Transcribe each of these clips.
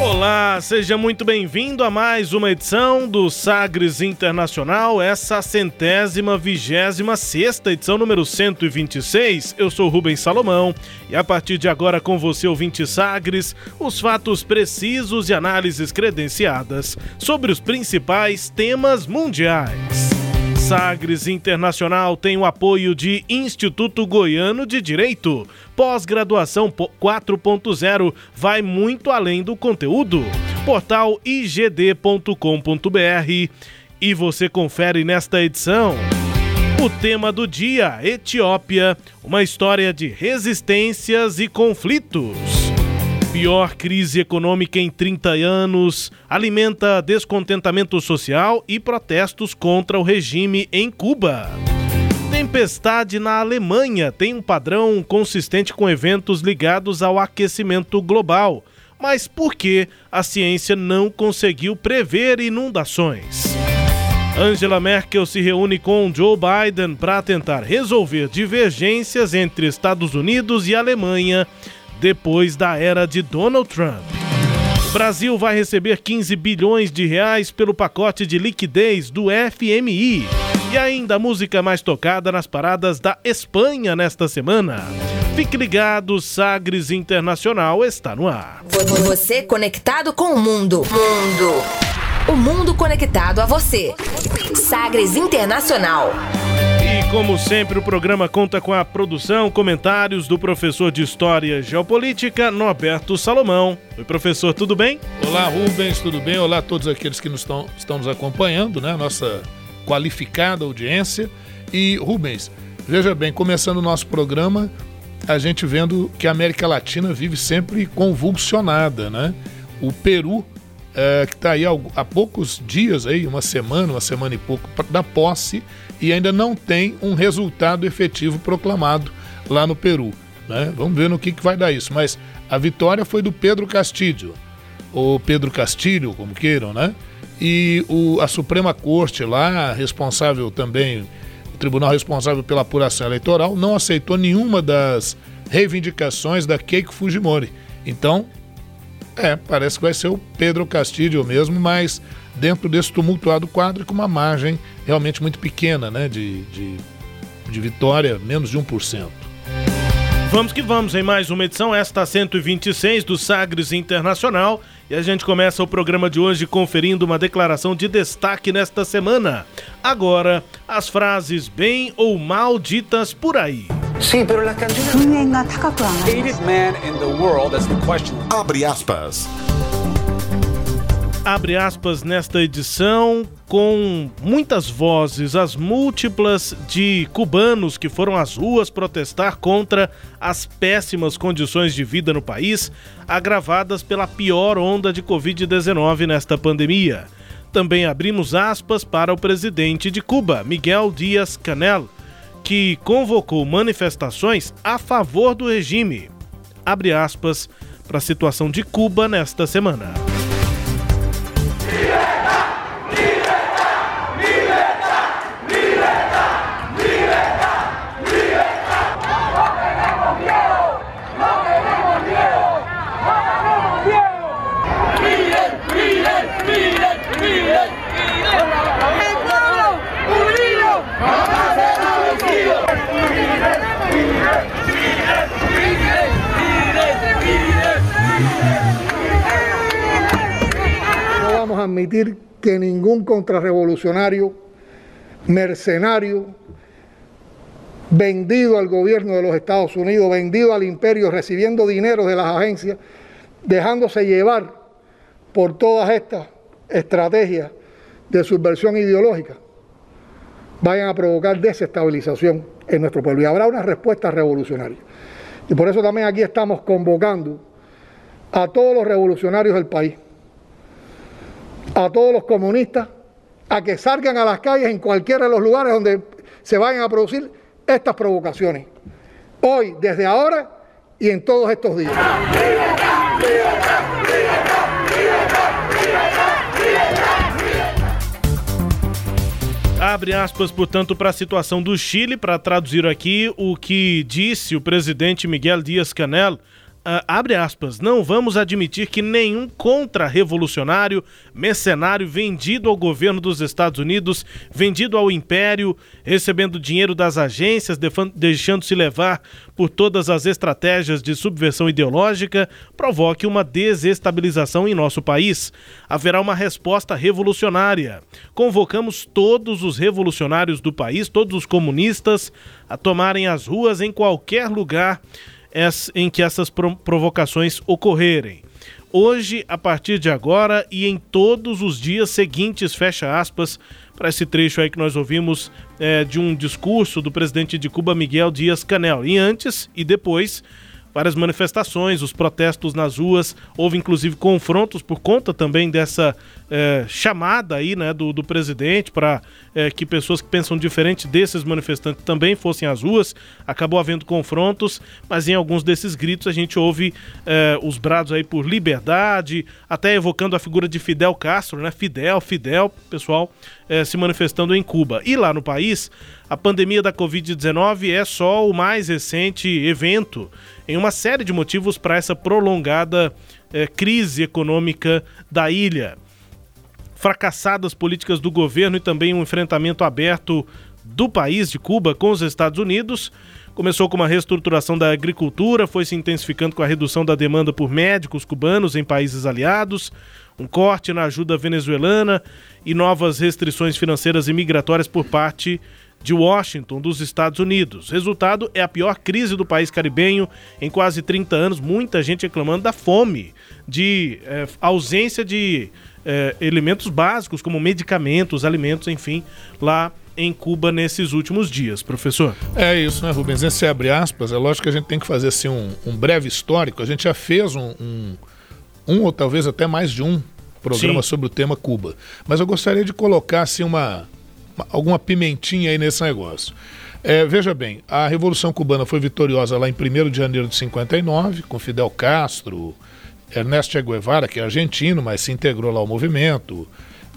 Olá, seja muito bem-vindo a mais uma edição do Sagres Internacional, essa centésima vigésima sexta edição número 126. Eu sou Rubens Salomão e a partir de agora com você, ouvinte Sagres, os fatos precisos e análises credenciadas sobre os principais temas mundiais. Sagres Internacional tem o apoio de Instituto Goiano de Direito. Pós-graduação 4.0 vai muito além do conteúdo. Portal igd.com.br e você confere nesta edição. O tema do dia: Etiópia, uma história de resistências e conflitos pior crise econômica em 30 anos, alimenta descontentamento social e protestos contra o regime em Cuba. Tempestade na Alemanha tem um padrão consistente com eventos ligados ao aquecimento global. Mas por que a ciência não conseguiu prever inundações? Angela Merkel se reúne com Joe Biden para tentar resolver divergências entre Estados Unidos e Alemanha depois da era de Donald Trump. Brasil vai receber 15 bilhões de reais pelo pacote de liquidez do FMI. E ainda a música mais tocada nas paradas da Espanha nesta semana. Fique ligado, Sagres Internacional está no ar. Você conectado com o mundo. Mundo. O mundo conectado a você. Sagres Internacional. E como sempre, o programa conta com a produção, comentários do professor de História e Geopolítica, Norberto Salomão. Oi, professor, tudo bem? Olá, Rubens, tudo bem? Olá a todos aqueles que nos estão, estão nos acompanhando, né? Nossa qualificada audiência. E, Rubens, veja bem, começando o nosso programa, a gente vendo que a América Latina vive sempre convulsionada, né? O Peru, é, que está aí há poucos dias, aí, uma semana, uma semana e pouco, da posse e ainda não tem um resultado efetivo proclamado lá no Peru. Né? Vamos ver no que, que vai dar isso. Mas a vitória foi do Pedro Castilho, ou Pedro Castilho, como queiram, né? E o, a Suprema Corte lá, responsável também, o tribunal responsável pela apuração eleitoral, não aceitou nenhuma das reivindicações da Keiko Fujimori. Então, é, parece que vai ser o Pedro Castilho mesmo, mas dentro desse tumultuado quadro com uma margem realmente muito pequena né, de, de, de vitória, menos de 1%. Vamos que vamos em mais uma edição, esta 126 do Sagres Internacional. E a gente começa o programa de hoje conferindo uma declaração de destaque nesta semana. Agora, as frases bem ou mal ditas por aí. Sim, pero la canción... Abre aspas abre aspas nesta edição com muitas vozes, as múltiplas de cubanos que foram às ruas protestar contra as péssimas condições de vida no país, agravadas pela pior onda de Covid-19 nesta pandemia. Também abrimos aspas para o presidente de Cuba, Miguel Dias-Canel, que convocou manifestações a favor do regime. Abre aspas para a situação de Cuba nesta semana. Que ningún contrarrevolucionario, mercenario, vendido al gobierno de los Estados Unidos, vendido al imperio, recibiendo dinero de las agencias, dejándose llevar por todas estas estrategias de subversión ideológica, vayan a provocar desestabilización en nuestro pueblo. Y habrá una respuesta revolucionaria. Y por eso también aquí estamos convocando a todos los revolucionarios del país, a todos los comunistas, a que salgan a las calles en cualquiera de los lugares donde se vayan a producir estas provocaciones. Hoy, desde ahora y en todos estos días. Abre aspas, portanto, para a situação do Chile, para traduzir aqui o que disse o presidente Miguel Dias-Canel Uh, abre aspas, não vamos admitir que nenhum contra-revolucionário, mercenário vendido ao governo dos Estados Unidos, vendido ao império, recebendo dinheiro das agências, deixando-se levar por todas as estratégias de subversão ideológica, provoque uma desestabilização em nosso país. Haverá uma resposta revolucionária. Convocamos todos os revolucionários do país, todos os comunistas, a tomarem as ruas em qualquer lugar em que essas provocações ocorrerem. Hoje, a partir de agora e em todos os dias seguintes, fecha aspas, para esse trecho aí que nós ouvimos é, de um discurso do presidente de Cuba, Miguel Dias Canel. E antes e depois várias manifestações, os protestos nas ruas, houve inclusive confrontos por conta também dessa é, chamada aí, né, do, do presidente para é, que pessoas que pensam diferente desses manifestantes também fossem às ruas. Acabou havendo confrontos, mas em alguns desses gritos a gente ouve é, os brados aí por liberdade, até evocando a figura de Fidel Castro, né? Fidel, Fidel, pessoal é, se manifestando em Cuba. E lá no país, a pandemia da Covid-19 é só o mais recente evento em uma série de motivos para essa prolongada é, crise econômica da ilha. Fracassadas políticas do governo e também um enfrentamento aberto do país de Cuba com os Estados Unidos. Começou com uma reestruturação da agricultura, foi se intensificando com a redução da demanda por médicos cubanos em países aliados, um corte na ajuda venezuelana e novas restrições financeiras e migratórias por parte de Washington, dos Estados Unidos. Resultado é a pior crise do país caribenho em quase 30 anos. Muita gente reclamando da fome, de é, ausência de é, elementos básicos como medicamentos, alimentos, enfim, lá em Cuba nesses últimos dias, professor. É isso, né, Rubens? Esse abre aspas, é lógico que a gente tem que fazer assim, um, um breve histórico. A gente já fez um, um, um, ou talvez até mais de um programa Sim. sobre o tema Cuba. Mas eu gostaria de colocar assim, uma, alguma pimentinha aí nesse negócio. É, veja bem, a Revolução Cubana foi vitoriosa lá em 1 de janeiro de 59, com Fidel Castro, Ernesto Che Guevara, que é argentino, mas se integrou lá ao movimento.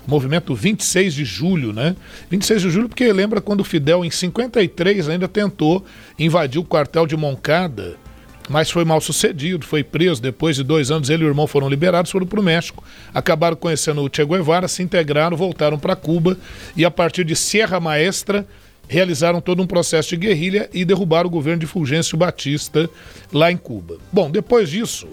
Movimento 26 de julho, né? 26 de julho, porque lembra quando o Fidel, em 53, ainda tentou invadir o quartel de Moncada mas foi mal sucedido, foi preso. Depois de dois anos, ele e o irmão foram liberados, foram para o México, acabaram conhecendo o Che Guevara, se integraram, voltaram para Cuba e a partir de Sierra Maestra realizaram todo um processo de guerrilha e derrubaram o governo de Fulgêncio Batista lá em Cuba. Bom, depois disso,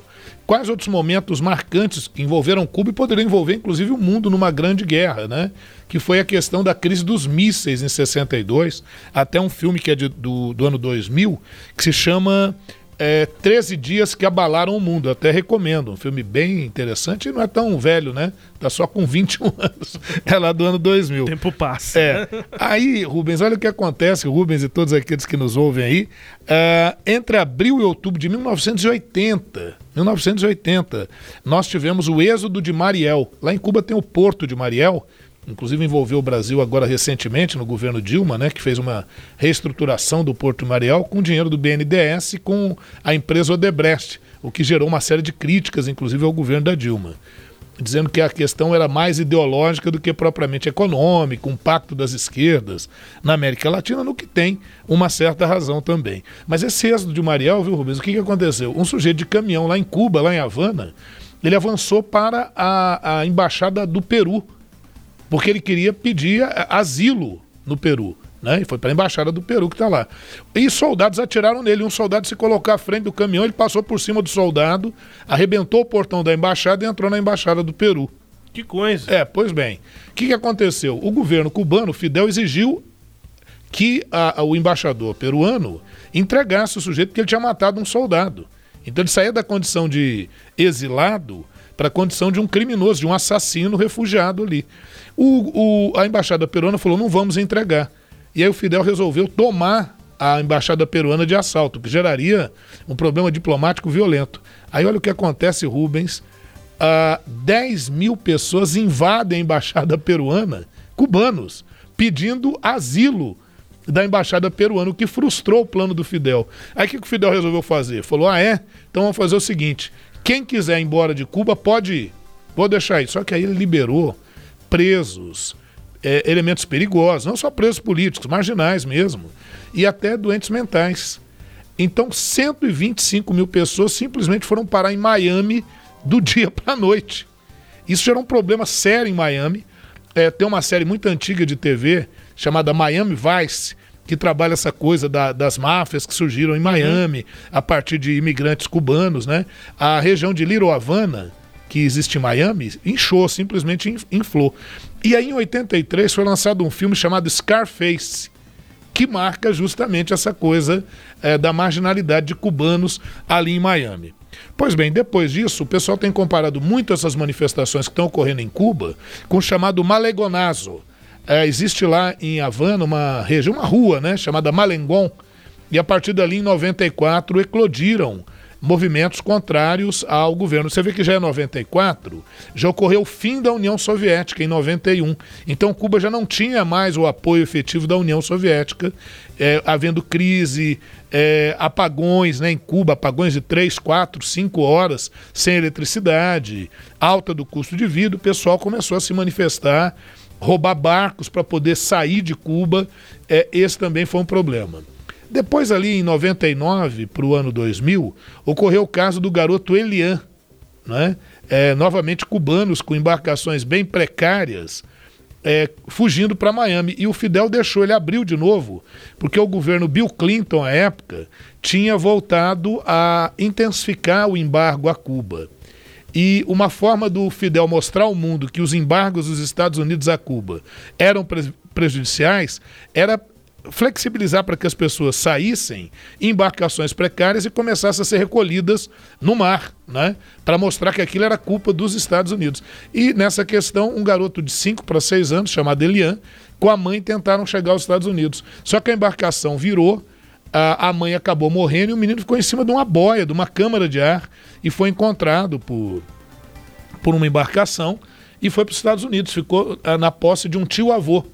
quais outros momentos marcantes que envolveram Cuba e poderiam envolver inclusive o mundo numa grande guerra, né? Que foi a questão da crise dos mísseis em 62, até um filme que é de, do, do ano 2000, que se chama é, 13 Dias que Abalaram o Mundo. Até recomendo. Um filme bem interessante e não é tão velho, né? Tá só com 21 anos. É lá do ano 2000. O tempo passa. É. Aí, Rubens, olha o que acontece, Rubens e todos aqueles que nos ouvem aí. É, entre abril e outubro de 1980, 1980, nós tivemos o êxodo de Mariel. Lá em Cuba tem o Porto de Mariel inclusive envolveu o Brasil agora recentemente no governo Dilma, né, que fez uma reestruturação do Porto Marial com dinheiro do BNDES e com a empresa Odebrecht, o que gerou uma série de críticas, inclusive ao governo da Dilma, dizendo que a questão era mais ideológica do que propriamente econômica, um pacto das esquerdas na América Latina, no que tem uma certa razão também. Mas esse êxodo de Mariel, viu, Rubens, o que, que aconteceu? Um sujeito de caminhão lá em Cuba, lá em Havana, ele avançou para a, a embaixada do Peru, porque ele queria pedir asilo no Peru. Né? E foi para a embaixada do Peru que está lá. E soldados atiraram nele. Um soldado se colocou à frente do caminhão, ele passou por cima do soldado, arrebentou o portão da embaixada e entrou na embaixada do Peru. Que coisa. É, pois bem. O que, que aconteceu? O governo cubano, Fidel, exigiu que a, a, o embaixador peruano entregasse o sujeito porque ele tinha matado um soldado. Então ele saía da condição de exilado para a condição de um criminoso, de um assassino refugiado ali. O, o, a embaixada peruana falou: não vamos entregar. E aí o Fidel resolveu tomar a embaixada peruana de assalto, que geraria um problema diplomático violento. Aí olha o que acontece, Rubens. Uh, 10 mil pessoas invadem a embaixada peruana, cubanos, pedindo asilo da embaixada peruana, o que frustrou o plano do Fidel. Aí o que o Fidel resolveu fazer? Falou: ah, é? Então vamos fazer o seguinte: quem quiser ir embora de Cuba pode ir. Vou deixar aí. Só que aí ele liberou presos, é, elementos perigosos, não só presos políticos, marginais mesmo, e até doentes mentais. Então, 125 mil pessoas simplesmente foram parar em Miami do dia para a noite. Isso gerou um problema sério em Miami. É, tem uma série muito antiga de TV chamada Miami Vice, que trabalha essa coisa da, das máfias que surgiram em Miami uhum. a partir de imigrantes cubanos, né? A região de Little Havana, que existe em Miami, inchou, simplesmente inflou. E aí em 83 foi lançado um filme chamado Scarface, que marca justamente essa coisa é, da marginalidade de cubanos ali em Miami. Pois bem, depois disso, o pessoal tem comparado muito essas manifestações que estão ocorrendo em Cuba com o chamado Malegonazo, é, existe lá em Havana uma região, uma rua, né, chamada Malengon, e a partir dali, em 94, eclodiram movimentos contrários ao governo. Você vê que já é 94, já ocorreu o fim da União Soviética em 91. Então Cuba já não tinha mais o apoio efetivo da União Soviética, é, havendo crise, é, apagões né, em Cuba, apagões de 3, 4, 5 horas sem eletricidade, alta do custo de vida, o pessoal começou a se manifestar roubar barcos para poder sair de Cuba, é, esse também foi um problema. Depois, ali em 99 para o ano 2000, ocorreu o caso do garoto Elian, né? É, novamente cubanos com embarcações bem precárias, é, fugindo para Miami. E o Fidel deixou, ele abriu de novo, porque o governo Bill Clinton, à época, tinha voltado a intensificar o embargo a Cuba. E uma forma do Fidel mostrar ao mundo que os embargos dos Estados Unidos a Cuba eram pre prejudiciais era flexibilizar para que as pessoas saíssem em embarcações precárias e começassem a ser recolhidas no mar, né? Para mostrar que aquilo era culpa dos Estados Unidos. E nessa questão, um garoto de 5 para 6 anos, chamado Elian, com a mãe tentaram chegar aos Estados Unidos. Só que a embarcação virou, a, mãe acabou morrendo e o menino ficou em cima de uma boia, de uma câmara de ar, e foi encontrado por, por uma embarcação e foi para os Estados Unidos. Ficou a, na posse de um tio-avô.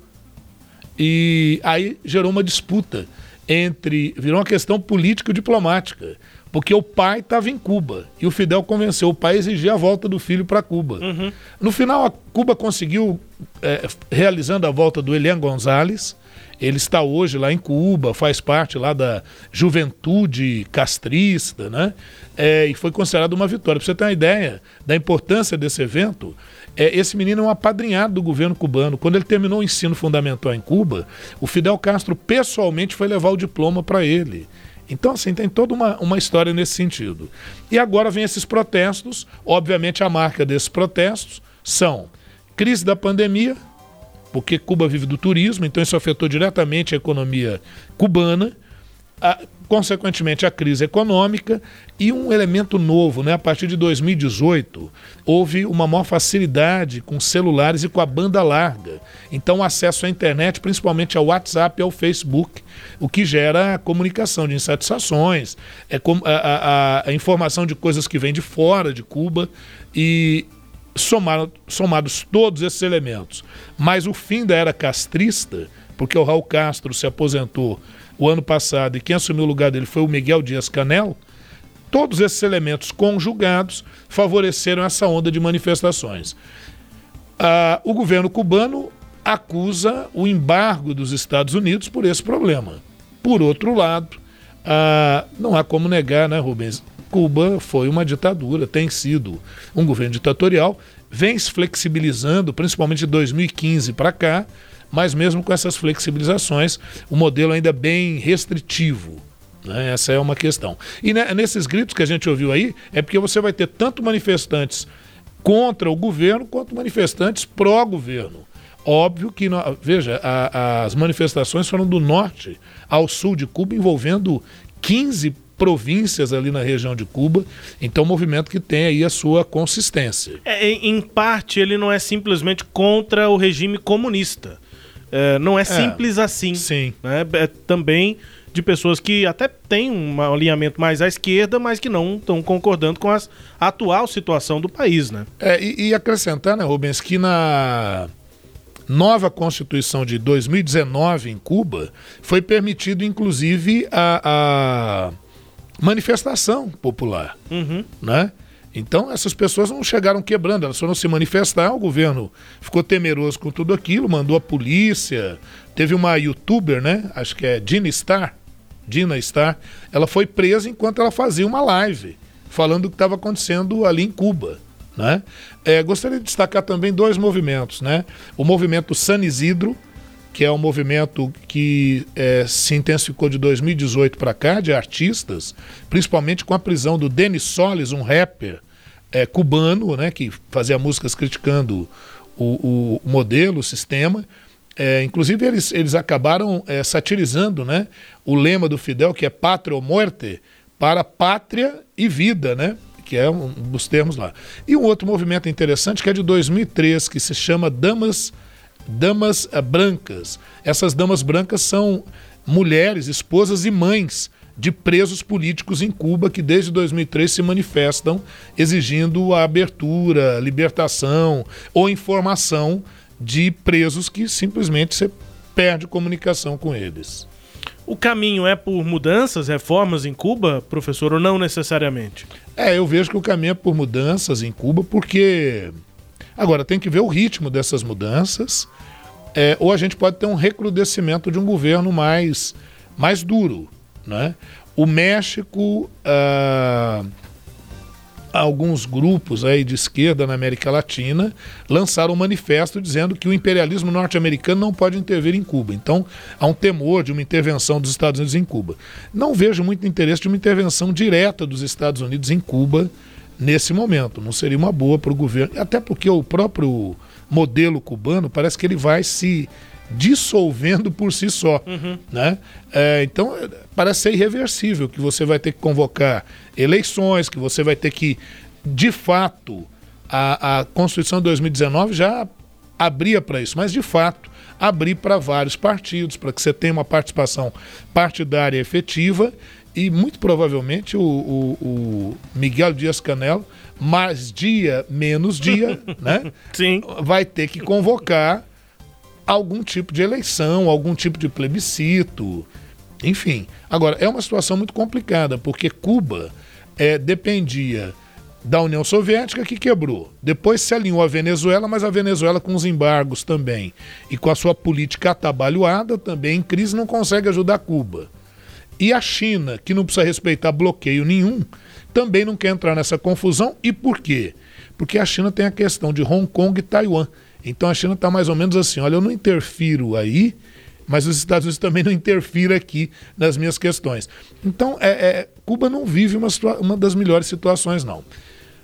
E aí gerou uma disputa entre. virou uma questão político-diplomática. Porque o pai estava em Cuba e o Fidel convenceu o pai a exigir a volta do filho para Cuba. Uhum. No final, a Cuba conseguiu, é, realizando a volta do Elian Gonzalez, ele está hoje lá em Cuba, faz parte lá da juventude castrista, né? É, e foi considerado uma vitória. Para você ter uma ideia da importância desse evento, é, esse menino é um apadrinhado do governo cubano. Quando ele terminou o ensino fundamental em Cuba, o Fidel Castro pessoalmente foi levar o diploma para ele. Então, assim, tem toda uma, uma história nesse sentido. E agora vem esses protestos. Obviamente, a marca desses protestos são crise da pandemia, porque Cuba vive do turismo, então isso afetou diretamente a economia cubana, a, consequentemente a crise econômica e um elemento novo, né? A partir de 2018 houve uma maior facilidade com celulares e com a banda larga. Então o acesso à internet, principalmente ao WhatsApp e ao Facebook, o que gera comunicação de insatisfações, é a, a, a informação de coisas que vêm de fora de Cuba e somado, somados todos esses elementos, mas o fim da era castrista, porque o Raul Castro se aposentou o ano passado e quem assumiu o lugar dele foi o Miguel Dias Canel, todos esses elementos conjugados favoreceram essa onda de manifestações. Ah, o governo cubano acusa o embargo dos Estados Unidos por esse problema. Por outro lado, ah, não há como negar, né, Rubens? Cuba foi uma ditadura, tem sido um governo ditatorial, vem se flexibilizando, principalmente de 2015 para cá, mas mesmo com essas flexibilizações, o modelo ainda é bem restritivo. Né? Essa é uma questão. E né, nesses gritos que a gente ouviu aí, é porque você vai ter tanto manifestantes contra o governo quanto manifestantes pró-governo. Óbvio que, veja, a, as manifestações foram do norte ao sul de Cuba, envolvendo 15 províncias ali na região de Cuba. Então, um movimento que tem aí a sua consistência. É, em parte, ele não é simplesmente contra o regime comunista. É, não é, é simples assim. Sim. Né? É, também de pessoas que até têm um alinhamento mais à esquerda, mas que não estão concordando com a atual situação do país, né? É, e, e acrescentar, né, Rubens, que na nova Constituição de 2019 em Cuba foi permitido, inclusive, a, a manifestação popular, uhum. né? Então, essas pessoas não chegaram quebrando, elas foram se manifestar, o governo ficou temeroso com tudo aquilo, mandou a polícia. Teve uma youtuber, né? Acho que é Dina Star, Dina Star, ela foi presa enquanto ela fazia uma live falando o que estava acontecendo ali em Cuba. Né? É, gostaria de destacar também dois movimentos. Né? O movimento San Isidro, que é um movimento que é, se intensificou de 2018 para cá, de artistas, principalmente com a prisão do Denis Solis, um rapper é, cubano, né, que fazia músicas criticando o, o modelo, o sistema. É, inclusive, eles, eles acabaram é, satirizando né, o lema do Fidel, que é pátria ou morte, para pátria e vida, né? que é um dos termos lá. E um outro movimento interessante que é de 2003, que se chama Damas, Damas eh, Brancas. Essas damas brancas são mulheres, esposas e mães de presos políticos em Cuba que desde 2003 se manifestam exigindo a abertura, libertação ou informação de presos que simplesmente você perde comunicação com eles. O caminho é por mudanças, reformas em Cuba, professor, ou não necessariamente? É, eu vejo que o caminho é por mudanças em Cuba, porque. Agora, tem que ver o ritmo dessas mudanças, é, ou a gente pode ter um recrudescimento de um governo mais, mais duro. Né? O México. Ah, alguns grupos aí de esquerda na América Latina lançaram um manifesto dizendo que o imperialismo norte-americano não pode intervir em Cuba. Então, há um temor de uma intervenção dos Estados Unidos em Cuba. Não vejo muito interesse de uma intervenção direta dos Estados Unidos em Cuba nesse momento. Não seria uma boa para o governo, até porque o próprio modelo cubano parece que ele vai se dissolvendo por si só. Uhum. Né? É, então, parece ser irreversível que você vai ter que convocar eleições, que você vai ter que, de fato, a, a Constituição de 2019 já abria para isso, mas de fato abrir para vários partidos, para que você tenha uma participação partidária efetiva e muito provavelmente o, o, o Miguel Dias Canelo, mais dia, menos dia, né? Sim. vai ter que convocar algum tipo de eleição, algum tipo de plebiscito, enfim. Agora, é uma situação muito complicada, porque Cuba é, dependia da União Soviética que quebrou. Depois se alinhou a Venezuela, mas a Venezuela com os embargos também. E com a sua política atabalhoada também em crise não consegue ajudar Cuba. E a China, que não precisa respeitar bloqueio nenhum, também não quer entrar nessa confusão. E por quê? Porque a China tem a questão de Hong Kong e Taiwan. Então a China está mais ou menos assim: olha, eu não interfiro aí, mas os Estados Unidos também não interfiram aqui nas minhas questões. Então, é, é Cuba não vive uma, uma das melhores situações, não.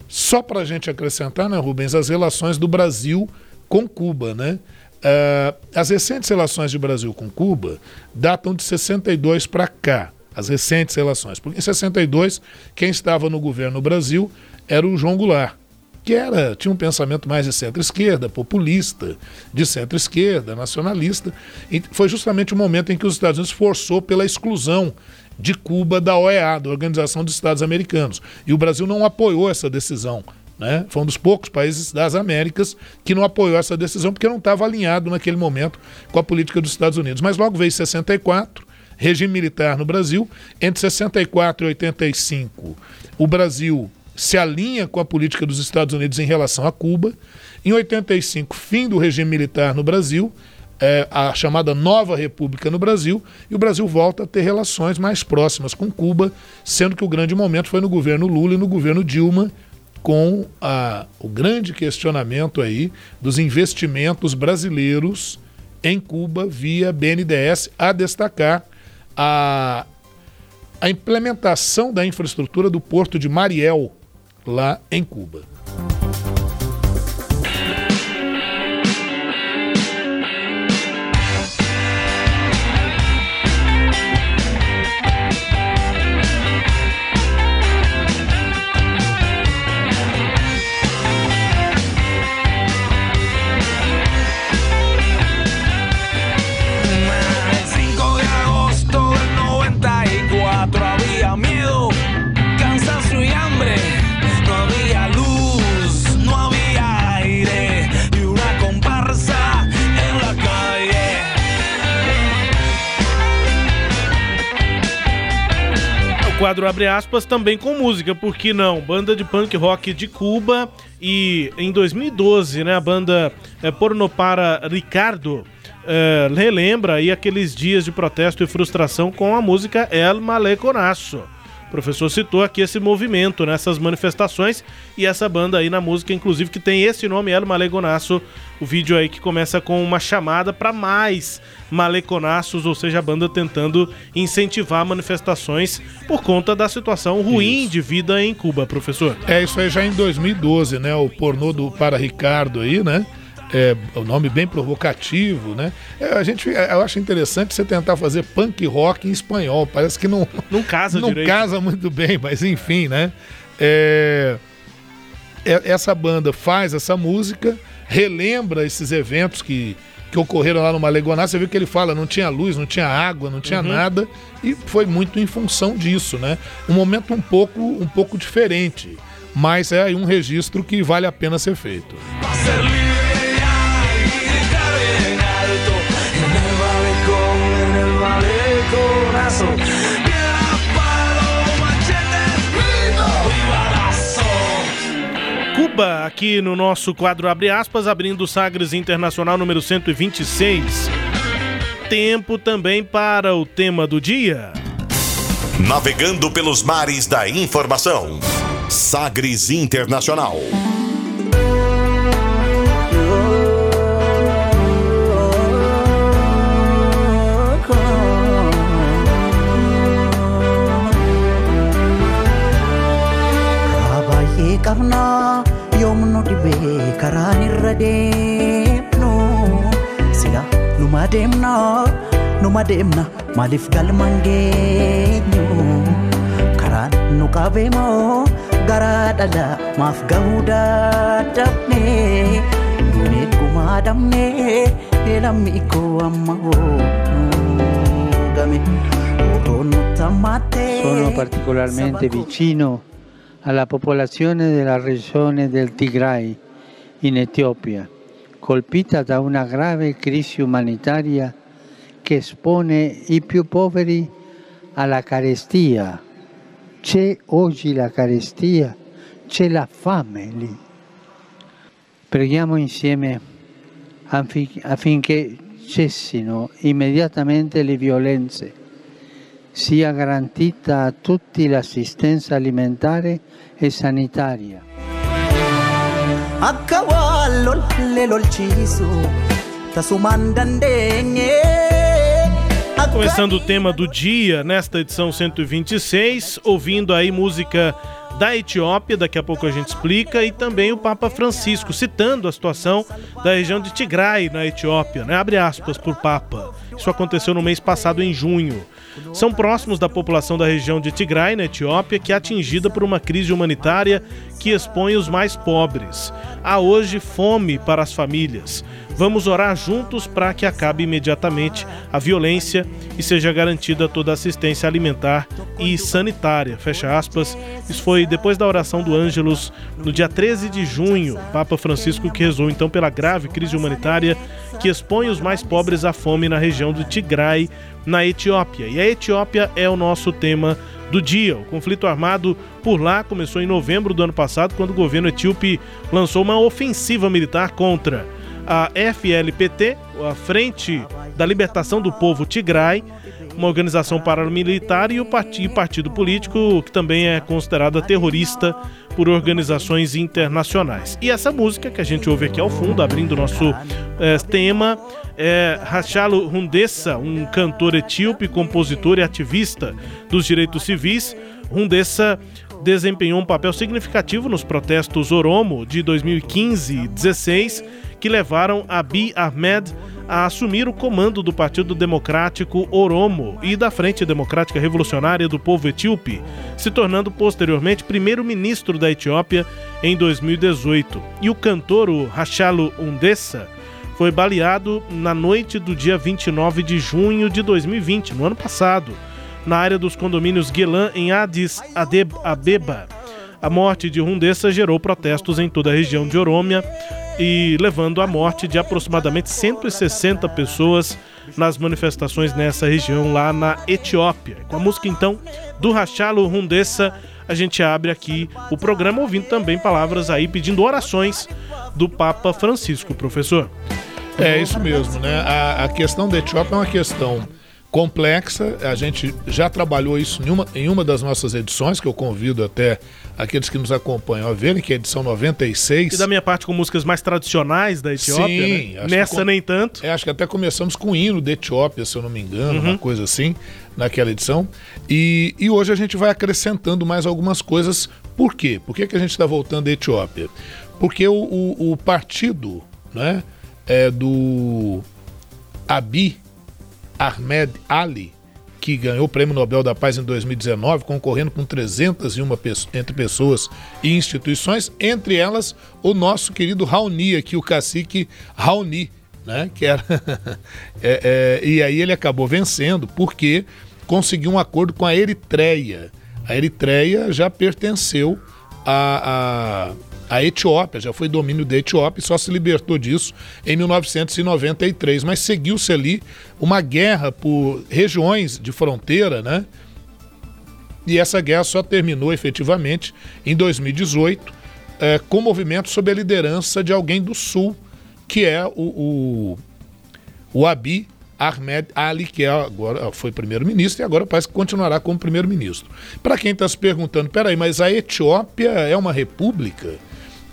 Só para a gente acrescentar, né, Rubens, as relações do Brasil com Cuba, né? Uh, as recentes relações de Brasil com Cuba datam de 62 para cá, as recentes relações. Porque em 62, quem estava no governo no Brasil era o João Goulart que era, tinha um pensamento mais de centro-esquerda, populista, de centro-esquerda, nacionalista. E foi justamente o momento em que os Estados Unidos forçou pela exclusão de Cuba da OEA, da Organização dos Estados Americanos. E o Brasil não apoiou essa decisão. Né? Foi um dos poucos países das Américas que não apoiou essa decisão porque não estava alinhado naquele momento com a política dos Estados Unidos. Mas logo veio 64, regime militar no Brasil. Entre 64 e 85, o Brasil se alinha com a política dos Estados Unidos em relação a Cuba. Em 85, fim do regime militar no Brasil, é, a chamada Nova República no Brasil, e o Brasil volta a ter relações mais próximas com Cuba, sendo que o grande momento foi no governo Lula e no governo Dilma, com a, o grande questionamento aí dos investimentos brasileiros em Cuba via BNDES, a destacar a, a implementação da infraestrutura do porto de Mariel, lá em Cuba. Abre aspas também com música, por que não? Banda de punk rock de Cuba e em 2012, né, a banda é, Porno para Ricardo é, relembra aí aqueles dias de protesto e frustração com a música El Maleconazo. O professor citou aqui esse movimento nessas manifestações e essa banda aí na música, inclusive, que tem esse nome, El Maleconazo, o vídeo aí que começa com uma chamada para mais maleconaços, ou seja, a banda tentando incentivar manifestações por conta da situação ruim isso. de vida em Cuba, professor. É isso aí já em 2012, né? O pornô do Para Ricardo aí, né? É, o nome bem provocativo, né? É, a gente, é, eu acho interessante você tentar fazer punk rock em espanhol. Parece que não não casa não direito. casa muito bem, mas enfim, né? É, é, essa banda faz essa música, relembra esses eventos que que ocorreram lá no Malegoná, você viu que ele fala, não tinha luz, não tinha água, não tinha uhum. nada, e foi muito em função disso, né? Um momento um pouco, um pouco diferente, mas é um registro que vale a pena ser feito. Cuba, aqui no nosso quadro Abre aspas, abrindo o Sagres Internacional número 126. Tempo também para o tema do dia. Navegando pelos mares da informação. Sagres Internacional. Numa deemna maaliif galman geenyu karaan nu qabee moo garaa dhala maaf gahuu dadhabne duuneet gumaa dhabne lammi koo amma game Sono particolarmente vicino a la popolazione della regione del Tigray in Etiopia, colpita da una grave crisi umanitaria che espone i più poveri alla carestia. C'è oggi la carestia, c'è la fame lì. Preghiamo insieme affinché cessino immediatamente le violenze sia garantita a tutti l'assistenza alimentare e sanitaria. Akka waan lollee lolchiisu tasumaan dandeenye. Começando o tema do dia nesta edição 126, ouvindo aí música da Etiópia, daqui a pouco a gente explica, e também o Papa Francisco, citando a situação da região de Tigray, na Etiópia, né? Abre aspas por Papa. Isso aconteceu no mês passado, em junho são próximos da população da região de Tigray, na Etiópia, que é atingida por uma crise humanitária que expõe os mais pobres. Há hoje fome para as famílias. Vamos orar juntos para que acabe imediatamente a violência e seja garantida toda a assistência alimentar e sanitária. Fecha aspas. Isso foi depois da oração do Ângelus no dia 13 de junho. Papa Francisco que rezou então pela grave crise humanitária que expõe os mais pobres à fome na região do Tigray, na Etiópia. E a Etiópia é o nosso tema do dia. O conflito armado por lá começou em novembro do ano passado, quando o governo etíope lançou uma ofensiva militar contra a FLPT, a Frente da Libertação do Povo Tigray, uma organização paramilitar e o partido político que também é considerada terrorista por organizações internacionais. E essa música que a gente ouve aqui ao fundo, abrindo nosso é, tema, é Rachalo Hundessa, um cantor etíope, compositor e ativista dos direitos civis. Hundessa desempenhou um papel significativo nos protestos Oromo de 2015 e 2016, que levaram Abiy Ahmed a assumir o comando do Partido Democrático Oromo e da Frente Democrática Revolucionária do Povo Etíope, se tornando posteriormente primeiro-ministro da Etiópia em 2018. E o cantor Rachalo Undessa foi baleado na noite do dia 29 de junho de 2020, no ano passado, na área dos condomínios Guelan, em Addis Abeba. A morte de Rundessa gerou protestos em toda a região de Orômia e levando à morte de aproximadamente 160 pessoas nas manifestações nessa região lá na Etiópia. Com a música então do Rachalo Rundessa, a gente abre aqui o programa ouvindo também palavras aí pedindo orações do Papa Francisco, professor. É isso mesmo, né? A, a questão da Etiópia é uma questão complexa. A gente já trabalhou isso em uma, em uma das nossas edições, que eu convido até aqueles que nos acompanham a verem, que é a edição 96. E da minha parte com músicas mais tradicionais da Etiópia, Sim, né? Nessa com, nem tanto. É, acho que até começamos com o hino da Etiópia, se eu não me engano, uhum. uma coisa assim, naquela edição. E, e hoje a gente vai acrescentando mais algumas coisas. Por quê? Por que, que a gente está voltando à Etiópia? Porque o, o, o partido né, é do Abi Ahmed Ali, que ganhou o Prêmio Nobel da Paz em 2019, concorrendo com 301 entre pessoas e instituições, entre elas o nosso querido Raoni, aqui o cacique Raoni, né? Que era é, é, e aí ele acabou vencendo porque conseguiu um acordo com a Eritreia. A Eritreia já pertenceu a, a a Etiópia, já foi domínio da Etiópia e só se libertou disso em 1993. Mas seguiu-se ali uma guerra por regiões de fronteira, né? E essa guerra só terminou efetivamente em 2018 é, com movimento sob a liderança de alguém do Sul, que é o, o, o Abiy Ahmed Ali, que é agora foi primeiro-ministro e agora parece que continuará como primeiro-ministro. Para quem está se perguntando, peraí, mas a Etiópia é uma república?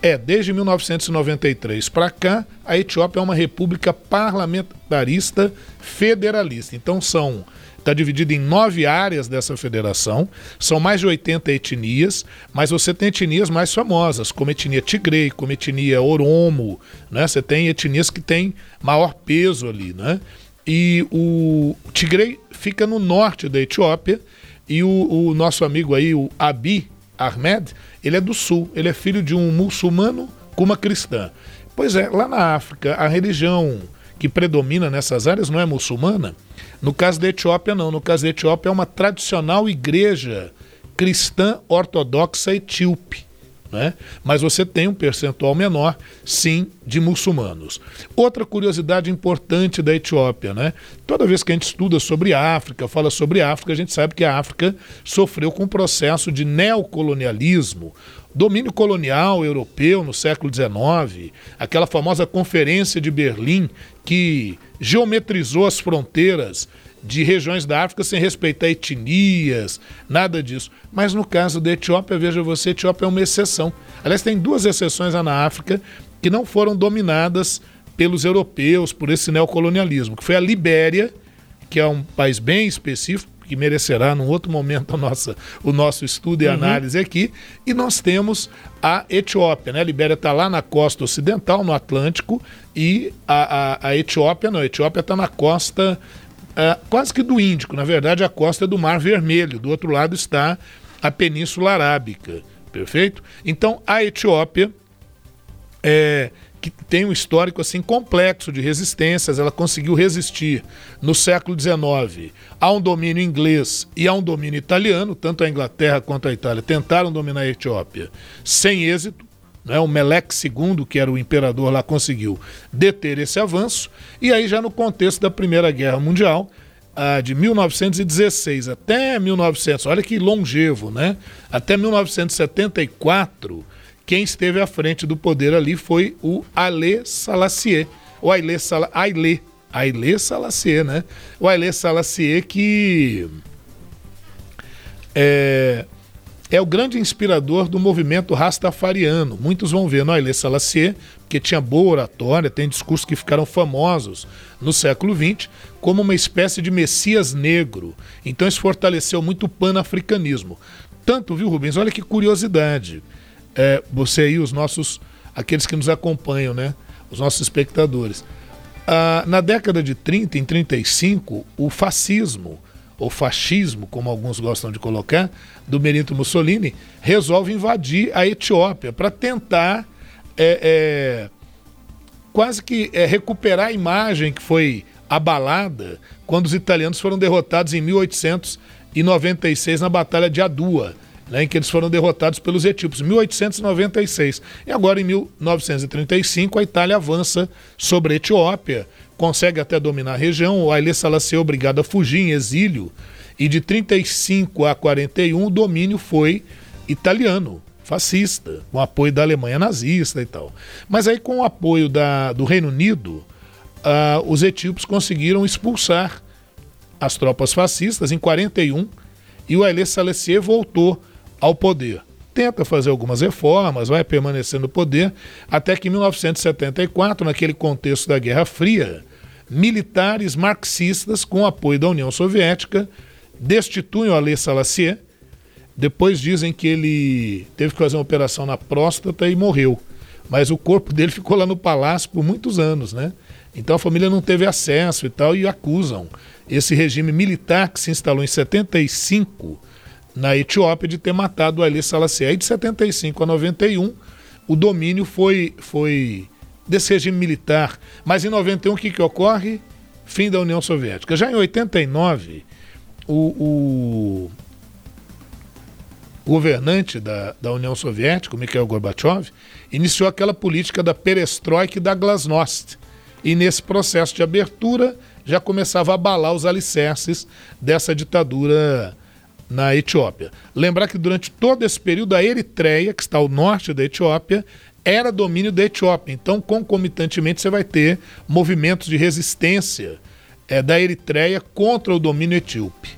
É, desde 1993 para cá, a Etiópia é uma república parlamentarista federalista. Então são está dividido em nove áreas dessa federação, são mais de 80 etnias, mas você tem etnias mais famosas, como etnia Tigrei, como etnia Oromo, né? Você tem etnias que têm maior peso ali, né? E o Tigrei fica no norte da Etiópia e o, o nosso amigo aí, o Abi Ahmed, ele é do sul, ele é filho de um muçulmano com uma cristã. Pois é, lá na África, a religião que predomina nessas áreas não é muçulmana. No caso da Etiópia, não. No caso da Etiópia, é uma tradicional igreja cristã ortodoxa etíope né? mas você tem um percentual menor, sim, de muçulmanos. Outra curiosidade importante da Etiópia, né? toda vez que a gente estuda sobre África, fala sobre África, a gente sabe que a África sofreu com um processo de neocolonialismo, domínio colonial europeu no século XIX, aquela famosa Conferência de Berlim que geometrizou as fronteiras de regiões da África sem respeitar etnias, nada disso. Mas no caso da Etiópia, veja você, Etiópia é uma exceção. Aliás, tem duas exceções lá na África que não foram dominadas pelos europeus, por esse neocolonialismo, que foi a Libéria, que é um país bem específico, que merecerá num outro momento a nossa, o nosso estudo e uhum. análise aqui, e nós temos a Etiópia, né? A Libéria está lá na costa ocidental, no Atlântico, e a, a, a Etiópia não, a Etiópia está na costa uh, quase que do Índico. Na verdade, a costa é do Mar Vermelho. Do outro lado está a Península Arábica. Perfeito? Então, a Etiópia, é, que tem um histórico assim complexo de resistências, ela conseguiu resistir no século XIX a um domínio inglês e a um domínio italiano, tanto a Inglaterra quanto a Itália tentaram dominar a Etiópia sem êxito. Né? O Meleque II, que era o imperador lá, conseguiu deter esse avanço. E aí, já no contexto da Primeira Guerra Mundial, de 1916 até 1900, olha que longevo, né? Até 1974, quem esteve à frente do poder ali foi o Haile Selassie, o Haile, Sala, Haile, Haile Selassie, né? O Haile Selassie que é, é o grande inspirador do movimento rastafariano. Muitos vão ver no Haile Selassie, que tinha boa oratória, tem discursos que ficaram famosos no século XX, como uma espécie de messias negro. Então isso fortaleceu muito o panafricanismo. Tanto, viu, Rubens? Olha que curiosidade. É, você aí, os nossos, aqueles que nos acompanham, né? Os nossos espectadores. Ah, na década de 30, em 35, o fascismo ou fascismo, como alguns gostam de colocar, do Benito Mussolini, resolve invadir a Etiópia para tentar é, é, quase que é, recuperar a imagem que foi abalada quando os italianos foram derrotados em 1896 na Batalha de Adua. né, em que eles foram derrotados pelos etíopes, 1896. E agora, em 1935, a Itália avança sobre a Etiópia, consegue até dominar a região. O Haile Selassie é obrigado a fugir em exílio, e de 35 a 41 o domínio foi italiano, fascista, com apoio da Alemanha nazista e tal. Mas aí, com o apoio da, do Reino Unido, uh, os etíopes conseguiram expulsar as tropas fascistas em 41 e o Haile Selassie voltou ao poder. Tenta fazer algumas reformas, vai permanecer no poder, até que em 1974, naquele contexto da Guerra Fria, militares marxistas, com apoio da União Soviética, destituem o Haile Selassie. Depois dizem que ele teve que fazer uma operação na próstata e morreu. Mas o corpo dele ficou lá no palácio por muitos anos, né? Então a família não teve acesso e tal, e acusam esse regime militar que se instalou em 75 na Etiópia de ter matado Ali Selassie. Aí de 75 a 91, o domínio foi, foi desse regime militar. Mas em 91 o que, que ocorre? Fim da União Soviética. Já em 89, o, o governante da, da União Soviética, o Mikhail Gorbachev, iniciou aquela política da perestroika e da glasnost. E nesse processo de abertura já começava a abalar os alicerces dessa ditadura na Etiópia. Lembrar que durante todo esse período a Eritreia, que está ao norte da Etiópia, era domínio da Etiópia. Então, concomitantemente, você vai ter movimentos de resistência é, da Eritreia contra o domínio etíope.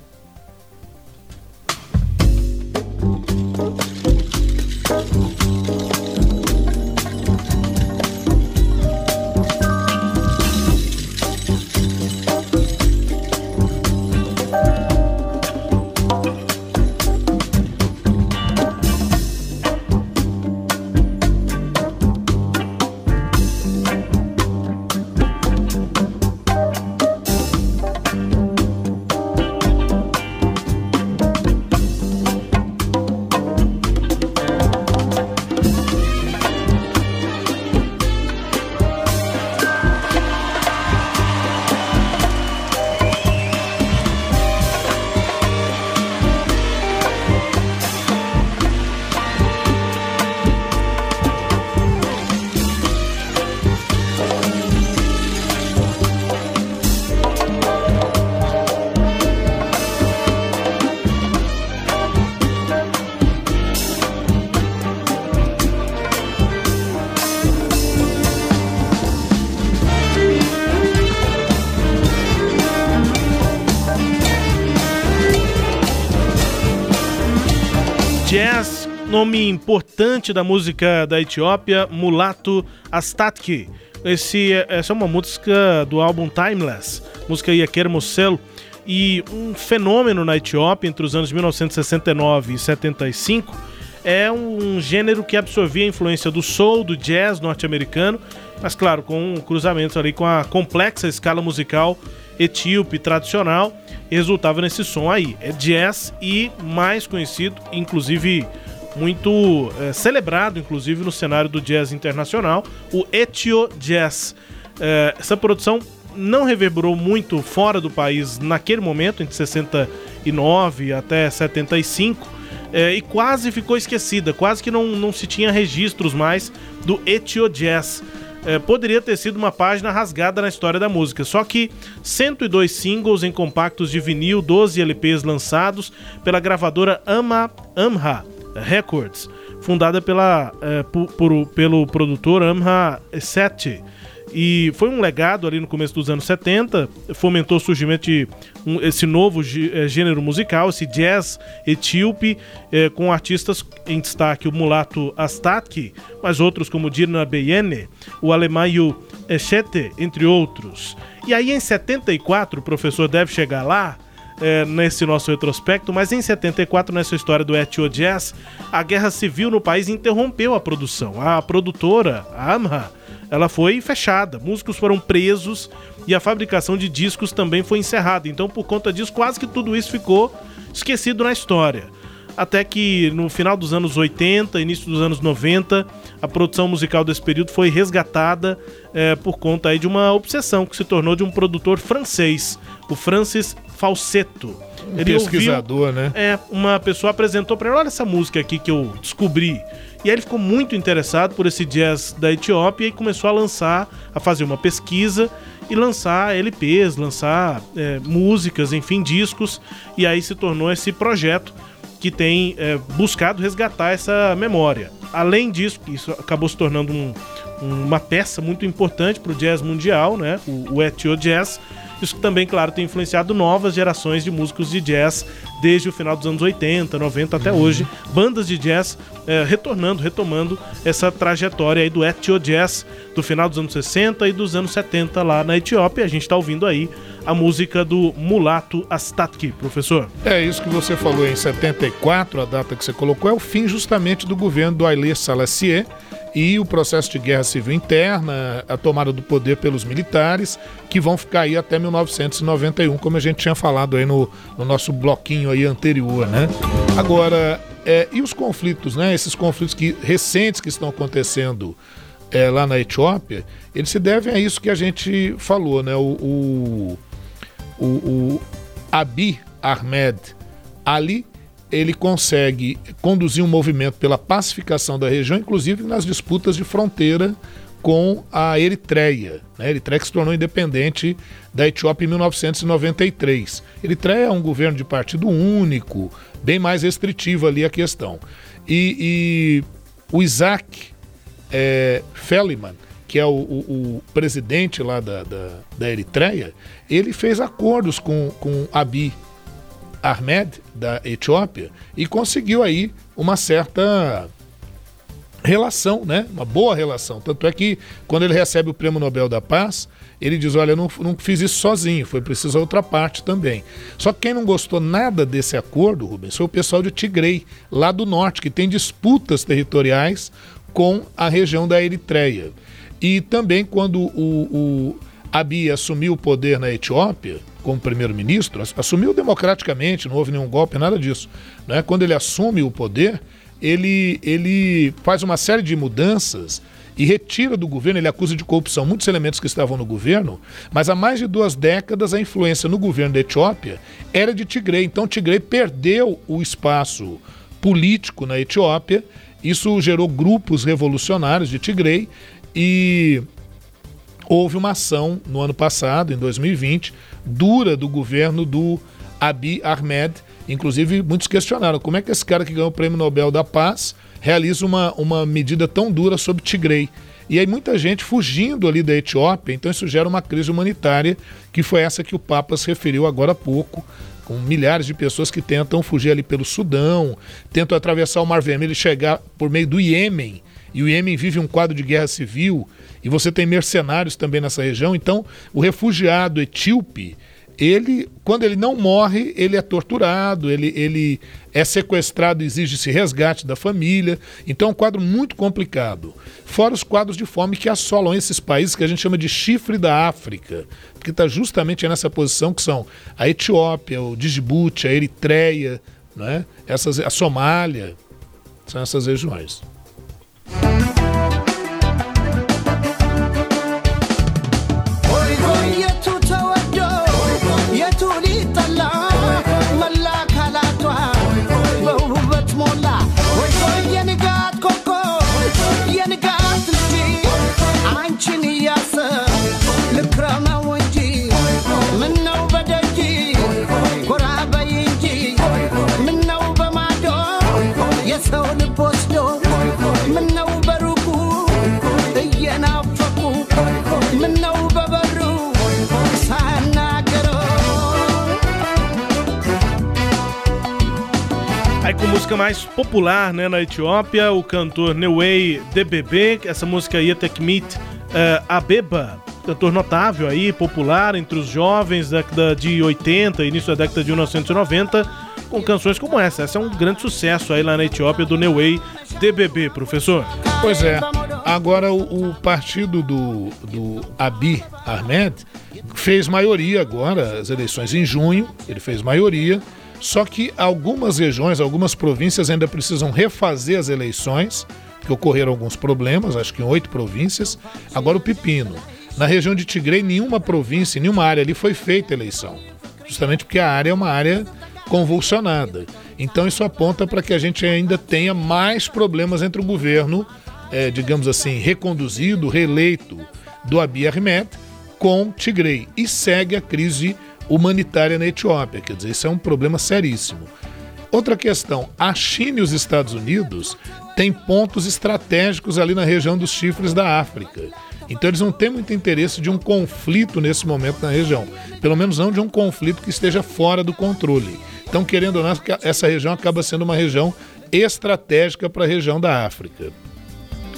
Da música da Etiópia, Mulato Astatki. Esse, essa é uma música do álbum Timeless, música Iaker Mosel, e um fenômeno na Etiópia entre os anos 1969 e 75 é um gênero que absorvia a influência do soul, do jazz norte-americano, mas claro, com um cruzamento ali com a complexa escala musical etíope tradicional, resultava nesse som aí. É jazz e mais conhecido, inclusive muito é, celebrado, inclusive, no cenário do jazz internacional, o Etio Jazz. É, essa produção não reverberou muito fora do país naquele momento, entre 69 até 75, é, e quase ficou esquecida, quase que não, não se tinha registros mais do Etio Jazz. É, poderia ter sido uma página rasgada na história da música. Só que 102 singles em compactos de vinil, 12 LPs lançados pela gravadora Ama Amha Records, fundada pela, é, por, por, pelo produtor Amha Seti. E foi um legado ali no começo dos anos 70, fomentou o surgimento de um, esse novo eh, gênero musical, esse jazz etíope, é, com artistas em destaque o mulato Astatki, mas outros como Dirna Beyene, o alemão Echete, entre outros. E aí em 74, o professor deve chegar lá, é, nesse nosso retrospecto, mas em 74, nessa história do Etio Jazz, a guerra civil no país interrompeu a produção. A produtora, a Amha, ela foi fechada, músicos foram presos e a fabricação de discos também foi encerrada. Então, por conta disso, quase que tudo isso ficou esquecido na história. Até que no final dos anos 80, início dos anos 90, a produção musical desse período foi resgatada é, por conta aí de uma obsessão que se tornou de um produtor francês, o Francis Falsetto. Um ele pesquisador, ouviu, né? É, uma pessoa apresentou para ele, olha essa música aqui que eu descobri. E aí ele ficou muito interessado por esse jazz da Etiópia e começou a lançar, a fazer uma pesquisa e lançar LPs, lançar é, músicas, enfim, discos. E aí se tornou esse projeto que tem é, buscado resgatar essa memória. Além disso, isso acabou se tornando um, uma peça muito importante para o jazz mundial, né? o, o Etio Jazz isso também, claro, tem influenciado novas gerações de músicos de jazz desde o final dos anos 80, 90 até uhum. hoje. Bandas de jazz é, retornando, retomando essa trajetória aí do Etio Jazz do final dos anos 60 e dos anos 70 lá na Etiópia. A gente está ouvindo aí a música do Mulato Astatki, professor. É isso que você falou em 74, a data que você colocou, é o fim justamente do governo do Haile Selassie e o processo de guerra civil interna, a tomada do poder pelos militares, que vão ficar aí até 1991, como a gente tinha falado aí no, no nosso bloquinho aí anterior, né? Agora, é, e os conflitos, né? Esses conflitos que, recentes que estão acontecendo é, lá na Etiópia, eles se devem a isso que a gente falou, né? O, o, o, o Abiy Ahmed Ali ele consegue conduzir um movimento pela pacificação da região, inclusive nas disputas de fronteira com a Eritreia. Né? A Eritreia que se tornou independente da Etiópia em 1993. Eritreia é um governo de partido único, bem mais restritivo ali a questão. E, e o Isaac é, Feliman, que é o, o, o presidente lá da, da, da, Eritreia, ele fez acordos com, com Abiy Ahmed, da Etiópia, e conseguiu aí uma certa relação, né? Uma boa relação. Tanto é que quando ele recebe o Prêmio Nobel da Paz, ele diz: Olha, eu não, não fiz isso sozinho, foi preciso outra parte também. Só que quem não gostou nada desse acordo, Rubens, foi o pessoal de Tigrei, lá do norte, que tem disputas territoriais com a região da Eritreia. E também quando o, o Abiy assumiu o poder na Etiópia, como primeiro-ministro, assumiu democraticamente, não houve nenhum golpe, nada disso. Né? Quando ele assume o poder, ele, ele faz uma série de mudanças e retira do governo, ele acusa de corrupção muitos elementos que estavam no governo, mas há mais de duas décadas a influência no governo da Etiópia era de Tigre. Então Tigre perdeu o espaço político na Etiópia, isso gerou grupos revolucionários de Tigre e houve uma ação no ano passado, em 2020, dura do governo do Abiy Ahmed. Inclusive, muitos questionaram como é que esse cara que ganhou o Prêmio Nobel da Paz realiza uma, uma medida tão dura sobre Tigray. E aí muita gente fugindo ali da Etiópia, então isso gera uma crise humanitária, que foi essa que o Papa se referiu agora há pouco, com milhares de pessoas que tentam fugir ali pelo Sudão, tentam atravessar o Mar Vermelho e chegar por meio do Iêmen. E o Iêmen vive um quadro de guerra civil e você tem mercenários também nessa região. Então, o refugiado etíope, ele, quando ele não morre, ele é torturado, ele, ele é sequestrado, exige-se resgate da família. Então é um quadro muito complicado. Fora os quadros de fome que assolam esses países que a gente chama de chifre da África, que está justamente nessa posição que são a Etiópia, o Djibouti, a Eritreia, né? essas, a Somália, são essas regiões. Música mais popular né, na Etiópia, o cantor Neway DBB, essa música Yetekmit uh, eh, Abeba, cantor notável aí, popular entre os jovens da década de 80, início da década de 1990, com canções como essa. Essa é um grande sucesso aí lá na Etiópia do Neway DBB, professor. Pois é. Agora o, o partido do, do Abiy Ahmed fez maioria agora, as eleições em junho, ele fez maioria Só que algumas regiões, algumas províncias ainda precisam refazer as eleições, que ocorreram alguns problemas, acho que em oito províncias. Agora o pepino. Na região de Tigre, nenhuma província, nenhuma área ali foi feita eleição. Justamente porque a área é uma área convulsionada. Então isso aponta para que a gente ainda tenha mais problemas entre o governo, é, digamos assim, reconduzido, reeleito do Abiy Ahmed com Tigre. E segue a crise humanitária na Etiópia. Quer dizer, isso é um problema seríssimo. Outra questão: a China e os Estados Unidos têm pontos estratégicos ali na região dos chifres da África. Então eles não têm muito interesse de um conflito nesse momento na região. Pelo menos não de um conflito que esteja fora do controle. Então, querendo ou não, essa região acaba sendo uma região estratégica para a região da África.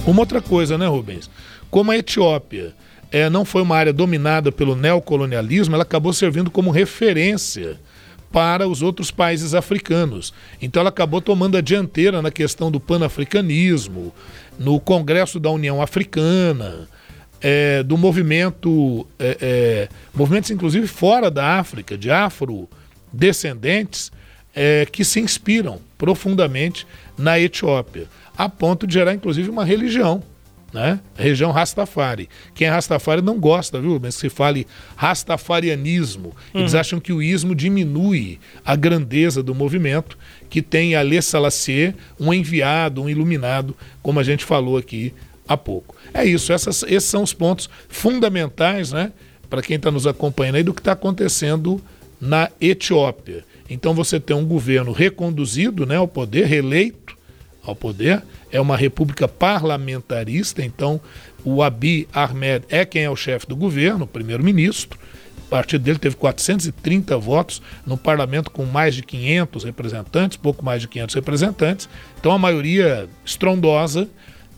Uma outra coisa, né, Rubens? Como a Etiópia é, não foi uma área dominada pelo neocolonialismo, ela acabou servindo como referência para os outros países africanos. Então ela acabou tomando a dianteira na questão do panafricanismo, no Congresso da União Africana, é, do movimento, é, é, movimentos inclusive fora da África, de afrodescendentes, é, que se inspiram profundamente na Etiópia, a ponto de gerar inclusive uma religião né? Região Rastafari. Quem é Rastafari não gosta, viu? Mas se fale Rastafarianismo. Uhum. Eles acham que o ismo diminui a grandeza do movimento, que tem Alê Salassier, um enviado, um iluminado, como a gente falou aqui há pouco. É isso, essas, esses são os pontos fundamentais, né? Para quem está nos acompanhando aí, do que está acontecendo na Etiópia. Então você tem um governo reconduzido né, ao poder, reeleito ao poder, é uma república parlamentarista, então o Abiy Ahmed é quem é o chefe do governo, o primeiro-ministro. O partido dele teve 430 votos no parlamento com mais de 500 representantes, pouco mais de 500 representantes. Então a maioria estrondosa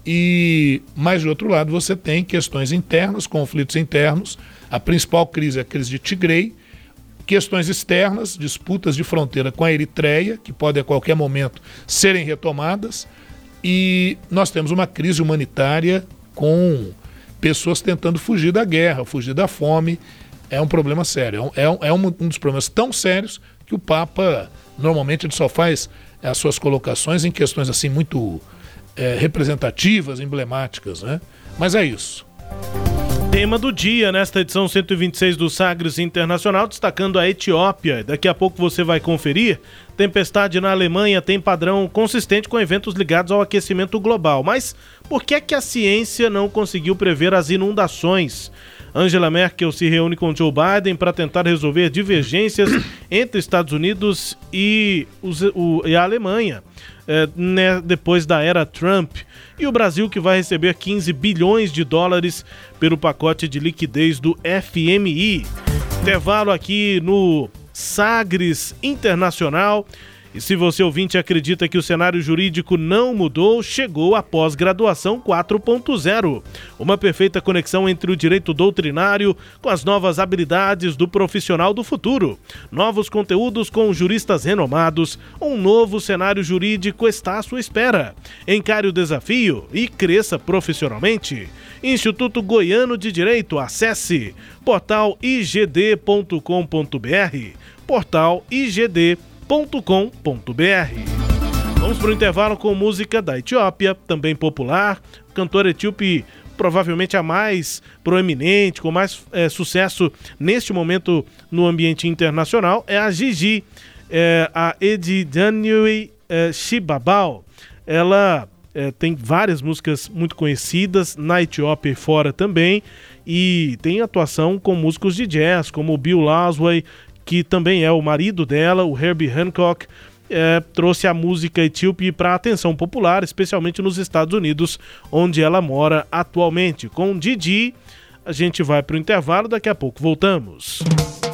e mais de outro lado você tem questões internas, conflitos internos. A principal crise é a crise de Tigray, questões externas, disputas de fronteira com a Eritreia, que podem a qualquer momento serem retomadas e nós temos uma crise humanitária com pessoas tentando fugir da guerra, fugir da fome. É um problema sério. É um, é um dos problemas tão sérios que o Papa normalmente ele só faz as suas colocações em questões assim muito é, representativas, emblemáticas, né? Mas é isso. Tema do dia nesta edição 126 do Sagres Internacional, destacando a Etiópia. Daqui a pouco você vai conferir. Tempestade na Alemanha tem padrão consistente com eventos ligados ao aquecimento global. Mas por que é que a ciência não conseguiu prever as inundações? Angela Merkel se reúne com Joe Biden para tentar resolver divergências entre Estados Unidos e, os, o, e a Alemanha é, né, depois da era Trump. E o Brasil que vai receber 15 bilhões de dólares pelo pacote de liquidez do FMI. Intervalo aqui no Sagres Internacional. E se você ouvinte acredita que o cenário jurídico não mudou, chegou a pós-graduação 4.0. Uma perfeita conexão entre o direito doutrinário com as novas habilidades do profissional do futuro. Novos conteúdos com juristas renomados. Um novo cenário jurídico está à sua espera. Encare o desafio e cresça profissionalmente. Instituto Goiano de Direito, acesse portal igd.com.br. Portal igd.com.br www.etíope.com.br. Vamos para o intervalo com música da Etiópia, também popular, cantora etíope provavelmente a mais proeminente, com mais é, sucesso neste momento no ambiente internacional, é a Gigi, é, a Edidaniwe é, Shibabal. Ela é, tem várias músicas muito conhecidas na Etiópia e fora também, e tem atuação com músicos de jazz, como Bill Lasway, que também é o marido dela, o Herbie Hancock, é, trouxe a música etíope para atenção popular, especialmente nos Estados Unidos, onde ela mora atualmente. Com Didi, a gente vai para o intervalo, daqui a pouco voltamos. país.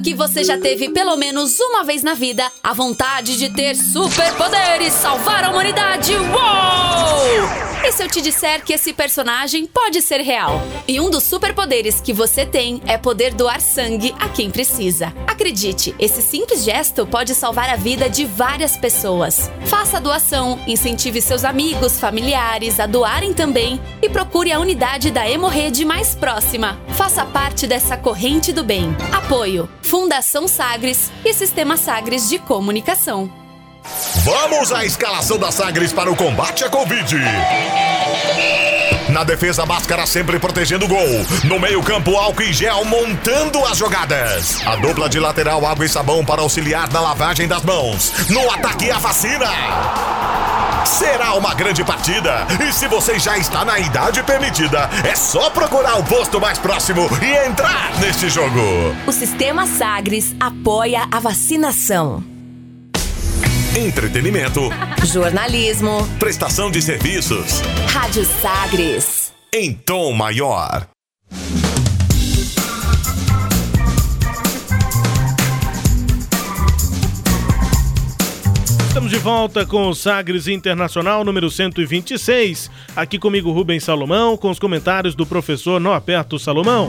Que você já teve pelo menos uma vez na vida a vontade de ter superpoderes, salvar a humanidade. Uou! E se eu te disser que esse personagem pode ser real? E um dos superpoderes que você tem é poder doar sangue a quem precisa. Acredite, esse simples gesto pode salvar a vida de várias pessoas. Faça a doação, incentive seus amigos, familiares a doarem também e procure a unidade da Hemorrede mais próxima. Faça parte dessa corrente do bem. Apoio: Fundação Sagres e Sistema Sagres de Comunicação. Vamos à escalação da Sagres para o combate à Covid. Na defesa, máscara sempre protegendo o gol. No meio-campo, álcool e gel montando as jogadas. A dupla de lateral, água e sabão para auxiliar na lavagem das mãos. No ataque, a vacina. Será uma grande partida. E se você já está na idade permitida, é só procurar o posto mais próximo e entrar neste jogo. O Sistema Sagres apoia a vacinação. Entretenimento. Jornalismo. Prestação de serviços. Rádio Sagres. Em tom maior. Estamos de volta com o Sagres Internacional número 126. Aqui comigo Rubens Salomão, com os comentários do professor Norberto Salomão.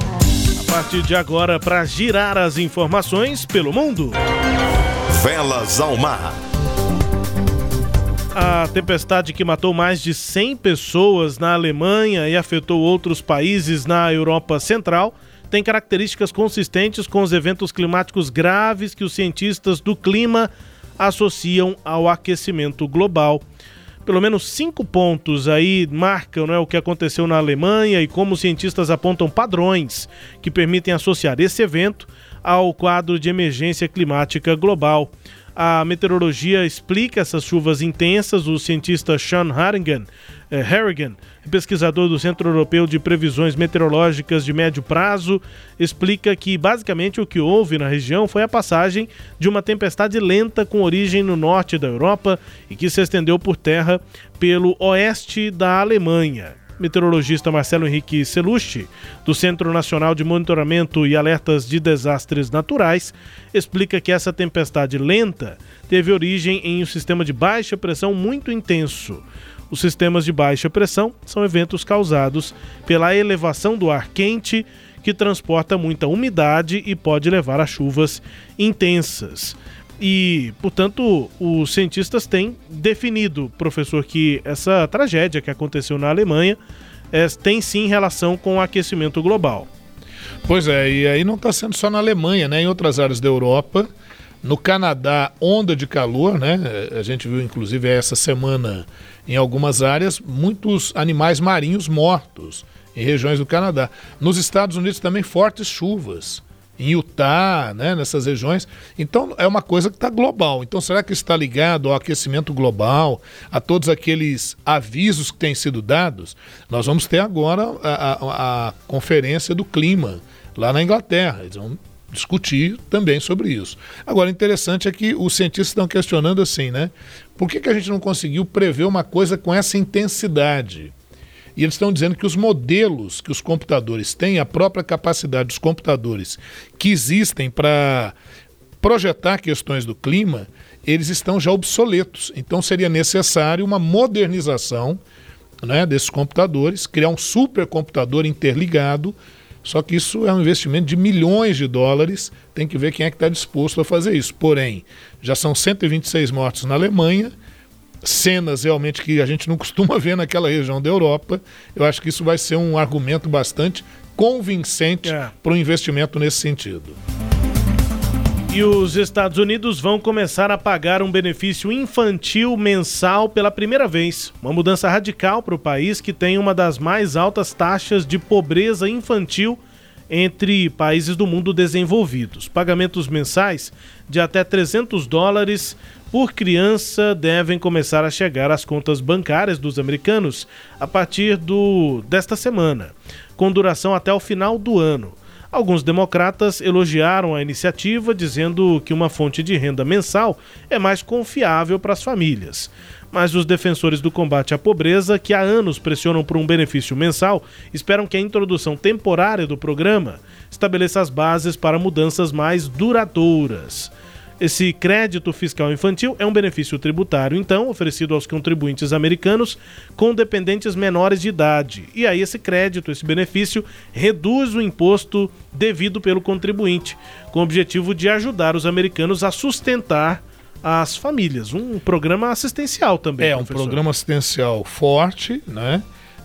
A partir de agora, para girar as informações pelo mundo. Velas ao mar. A tempestade que matou mais de 100 pessoas na Alemanha e afetou outros países na Europa Central tem características consistentes com os eventos climáticos graves que os cientistas do clima associam ao aquecimento global. Pelo menos cinco pontos aí marcam né, o que aconteceu na Alemanha e como os cientistas apontam padrões que permitem associar esse evento ao quadro de emergência climática global. A meteorologia explica essas chuvas intensas. O cientista Sean Harrigan, eh, Harrigan, pesquisador do Centro Europeu de Previsões Meteorológicas de Médio Prazo, explica que basicamente o que houve na região foi a passagem de uma tempestade lenta com origem no norte da Europa e que se estendeu por terra pelo oeste da Alemanha meteorologista Marcelo Henrique Celucci, do Centro Nacional de Monitoramento e Alertas de Desastres Naturais, explica que essa tempestade lenta teve origem em um sistema de baixa pressão muito intenso. Os sistemas de baixa pressão são eventos causados pela elevação do ar quente que transporta muita umidade e pode levar a chuvas intensas. E, portanto, os cientistas têm definido, professor, que essa tragédia que aconteceu na Alemanha é, tem sim relação com o aquecimento global. Pois é, e aí não está sendo só na Alemanha, né? Em outras áreas da Europa, no Canadá, onda de calor, né? A gente viu, inclusive, essa semana em algumas áreas, muitos animais marinhos mortos em regiões do Canadá. Nos Estados Unidos também fortes chuvas em Utah, né, nessas regiões. Então é uma coisa que está global. Então será que está ligado ao aquecimento global, a todos aqueles avisos que têm sido dados? Nós vamos ter agora a, a, a conferência do clima lá na Inglaterra. Eles vão discutir também sobre isso. Agora, interessante é que os cientistas estão questionando assim, né? Por que, que a gente não conseguiu prever uma coisa com essa intensidade? E eles estão dizendo que os modelos que os computadores têm, a própria capacidade dos computadores que existem para projetar questões do clima, eles estão já obsoletos. Então seria necessário uma modernização né, desses computadores, criar um supercomputador interligado. Só que isso é um investimento de milhões de dólares. Tem que ver quem é que está disposto a fazer isso. Porém, já são 126 mortos na Alemanha cenas realmente que a gente não costuma ver naquela região da Europa. Eu acho que isso vai ser um argumento bastante convincente é. para o investimento nesse sentido. E os Estados Unidos vão começar a pagar um benefício infantil mensal pela primeira vez. Uma mudança radical para o país que tem uma das mais altas taxas de pobreza infantil entre países do mundo desenvolvidos. Pagamentos mensais de até 300 dólares por criança devem começar a chegar às contas bancárias dos americanos a partir do, desta semana, com duração até o final do ano. Alguns democratas elogiaram a iniciativa, dizendo que uma fonte de renda mensal é mais confiável para as famílias. Mas os defensores do combate à pobreza, que há anos pressionam por um benefício mensal, esperam que a introdução temporária do programa estabeleça as bases para mudanças mais duradouras. Esse crédito fiscal infantil é um benefício tributário, então, oferecido aos contribuintes americanos com dependentes menores de idade. E aí, esse crédito, esse benefício, reduz o imposto devido pelo contribuinte, com o objetivo de ajudar os americanos a sustentar as famílias. Um programa assistencial também. É, professor. um programa assistencial forte, né?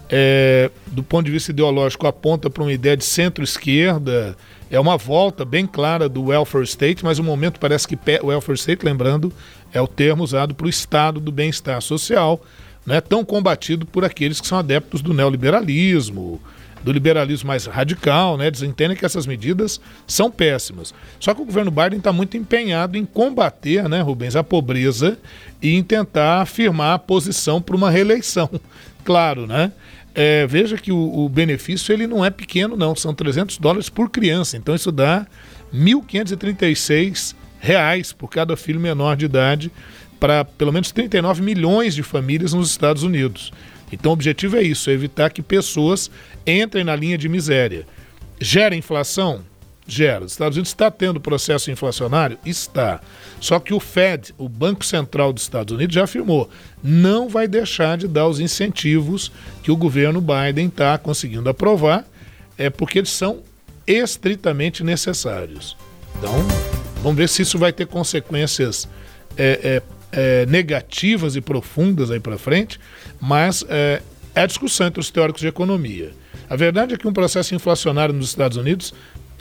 É, do ponto de vista ideológico, aponta para uma ideia de centro-esquerda é uma volta bem clara do welfare state, mas o momento parece que o welfare state, lembrando, é o termo usado para o estado do bem-estar social, né, tão combatido por aqueles que são adeptos do neoliberalismo, do liberalismo mais radical, né? Eles entendem que essas medidas são péssimas. Só que o governo Biden está muito empenhado em combater, né, Rubens, a pobreza e em tentar afirmar a posição para uma reeleição. Claro, né? É, veja que o, o, benefício ele não é pequeno, não. São 300 dólares por criança. Então isso dá 1.536 reais por cada filho menor de idade para pelo menos 39 milhões de famílias nos Estados Unidos. Então o objetivo é isso, é evitar que pessoas entrem na linha de miséria. Gera inflação? Gera. Os Estados Unidos está tendo processo inflacionário? Está. Só que o Fed, o Banco Central dos Estados Unidos, já afirmou: não vai deixar de dar os incentivos que o governo Biden está conseguindo aprovar, é porque eles são estritamente necessários. Então, vamos ver se isso vai ter consequências é, é, é, negativas e profundas aí para frente, mas é, é discussão entre os teóricos de economia. A verdade é que um processo inflacionário nos Estados Unidos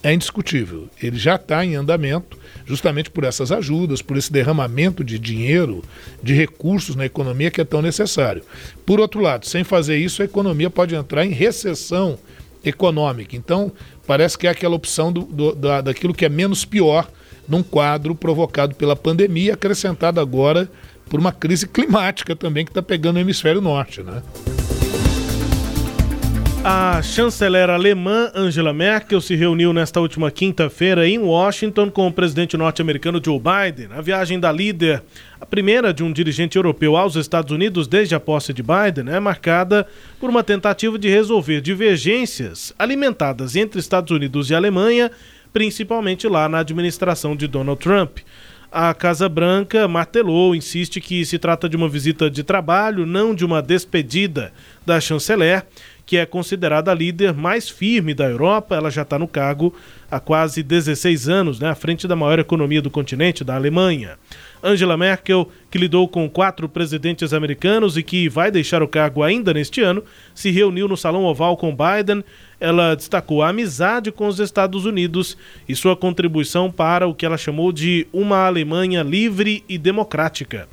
é indiscutível. Ele já está em andamento, justamente por essas ajudas, por esse derramamento de dinheiro, de recursos na economia que é tão necessário. Por outro lado, sem fazer isso, a economia pode entrar em recessão econômica. Então, parece que é aquela opção do, do, da, daquilo que é menos pior num quadro provocado pela pandemia, acrescentado agora por uma crise climática também que está pegando o hemisfério norte, né? A chanceler alemã Angela Merkel se reuniu nesta última quinta-feira em Washington com o presidente norte-americano Joe Biden. A viagem da líder, a primeira de um dirigente europeu aos Estados Unidos desde a posse de Biden, é marcada por uma tentativa de resolver divergências alimentadas entre Estados Unidos e Alemanha, principalmente lá na administração de Donald Trump. A Casa Branca martelou, insiste que se trata de uma visita de trabalho, não de uma despedida da chanceler que é considerada a líder mais firme da Europa. Ela já está no cargo há quase 16 anos, né, à frente da maior economia do continente, da Alemanha. Angela Merkel, que lidou com quatro presidentes americanos e que vai deixar o cargo ainda neste ano, se reuniu no Salão Oval com Biden. Ela destacou a amizade com os Estados Unidos e sua contribuição para o que ela chamou de uma Alemanha livre e democrática.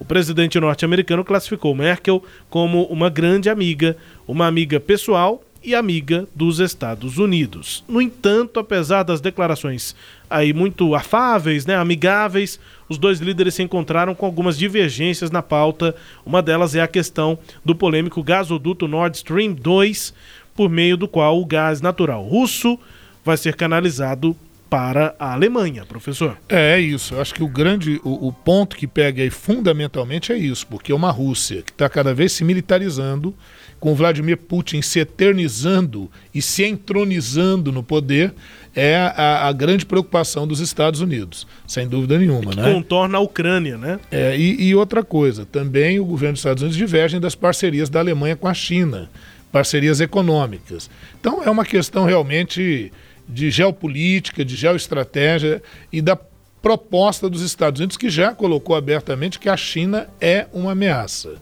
O presidente norte-americano classificou Merkel como uma grande amiga, uma amiga pessoal e amiga dos Estados Unidos. No entanto, apesar das declarações aí muito afáveis, né, amigáveis, os dois líderes se encontraram com algumas divergências na pauta. Uma delas é a questão do polêmico gasoduto Nord Stream 2, por meio do qual o gás natural russo vai ser canalizado para a Alemanha, professor. É, isso. Eu acho que o grande, o, o, ponto que pega aí fundamentalmente é isso, porque é uma Rússia que está cada vez se militarizando, com Vladimir Putin se eternizando e se entronizando no poder, é a, a grande preocupação dos Estados Unidos, sem dúvida nenhuma. Que né? contorna a Ucrânia, né? É, e, e outra coisa, também o governo dos Estados Unidos diverge das parcerias da Alemanha com a China, parcerias econômicas. Então é uma questão realmente de geopolítica, de geoestratégia e da proposta dos Estados Unidos, que já colocou abertamente que a China é uma ameaça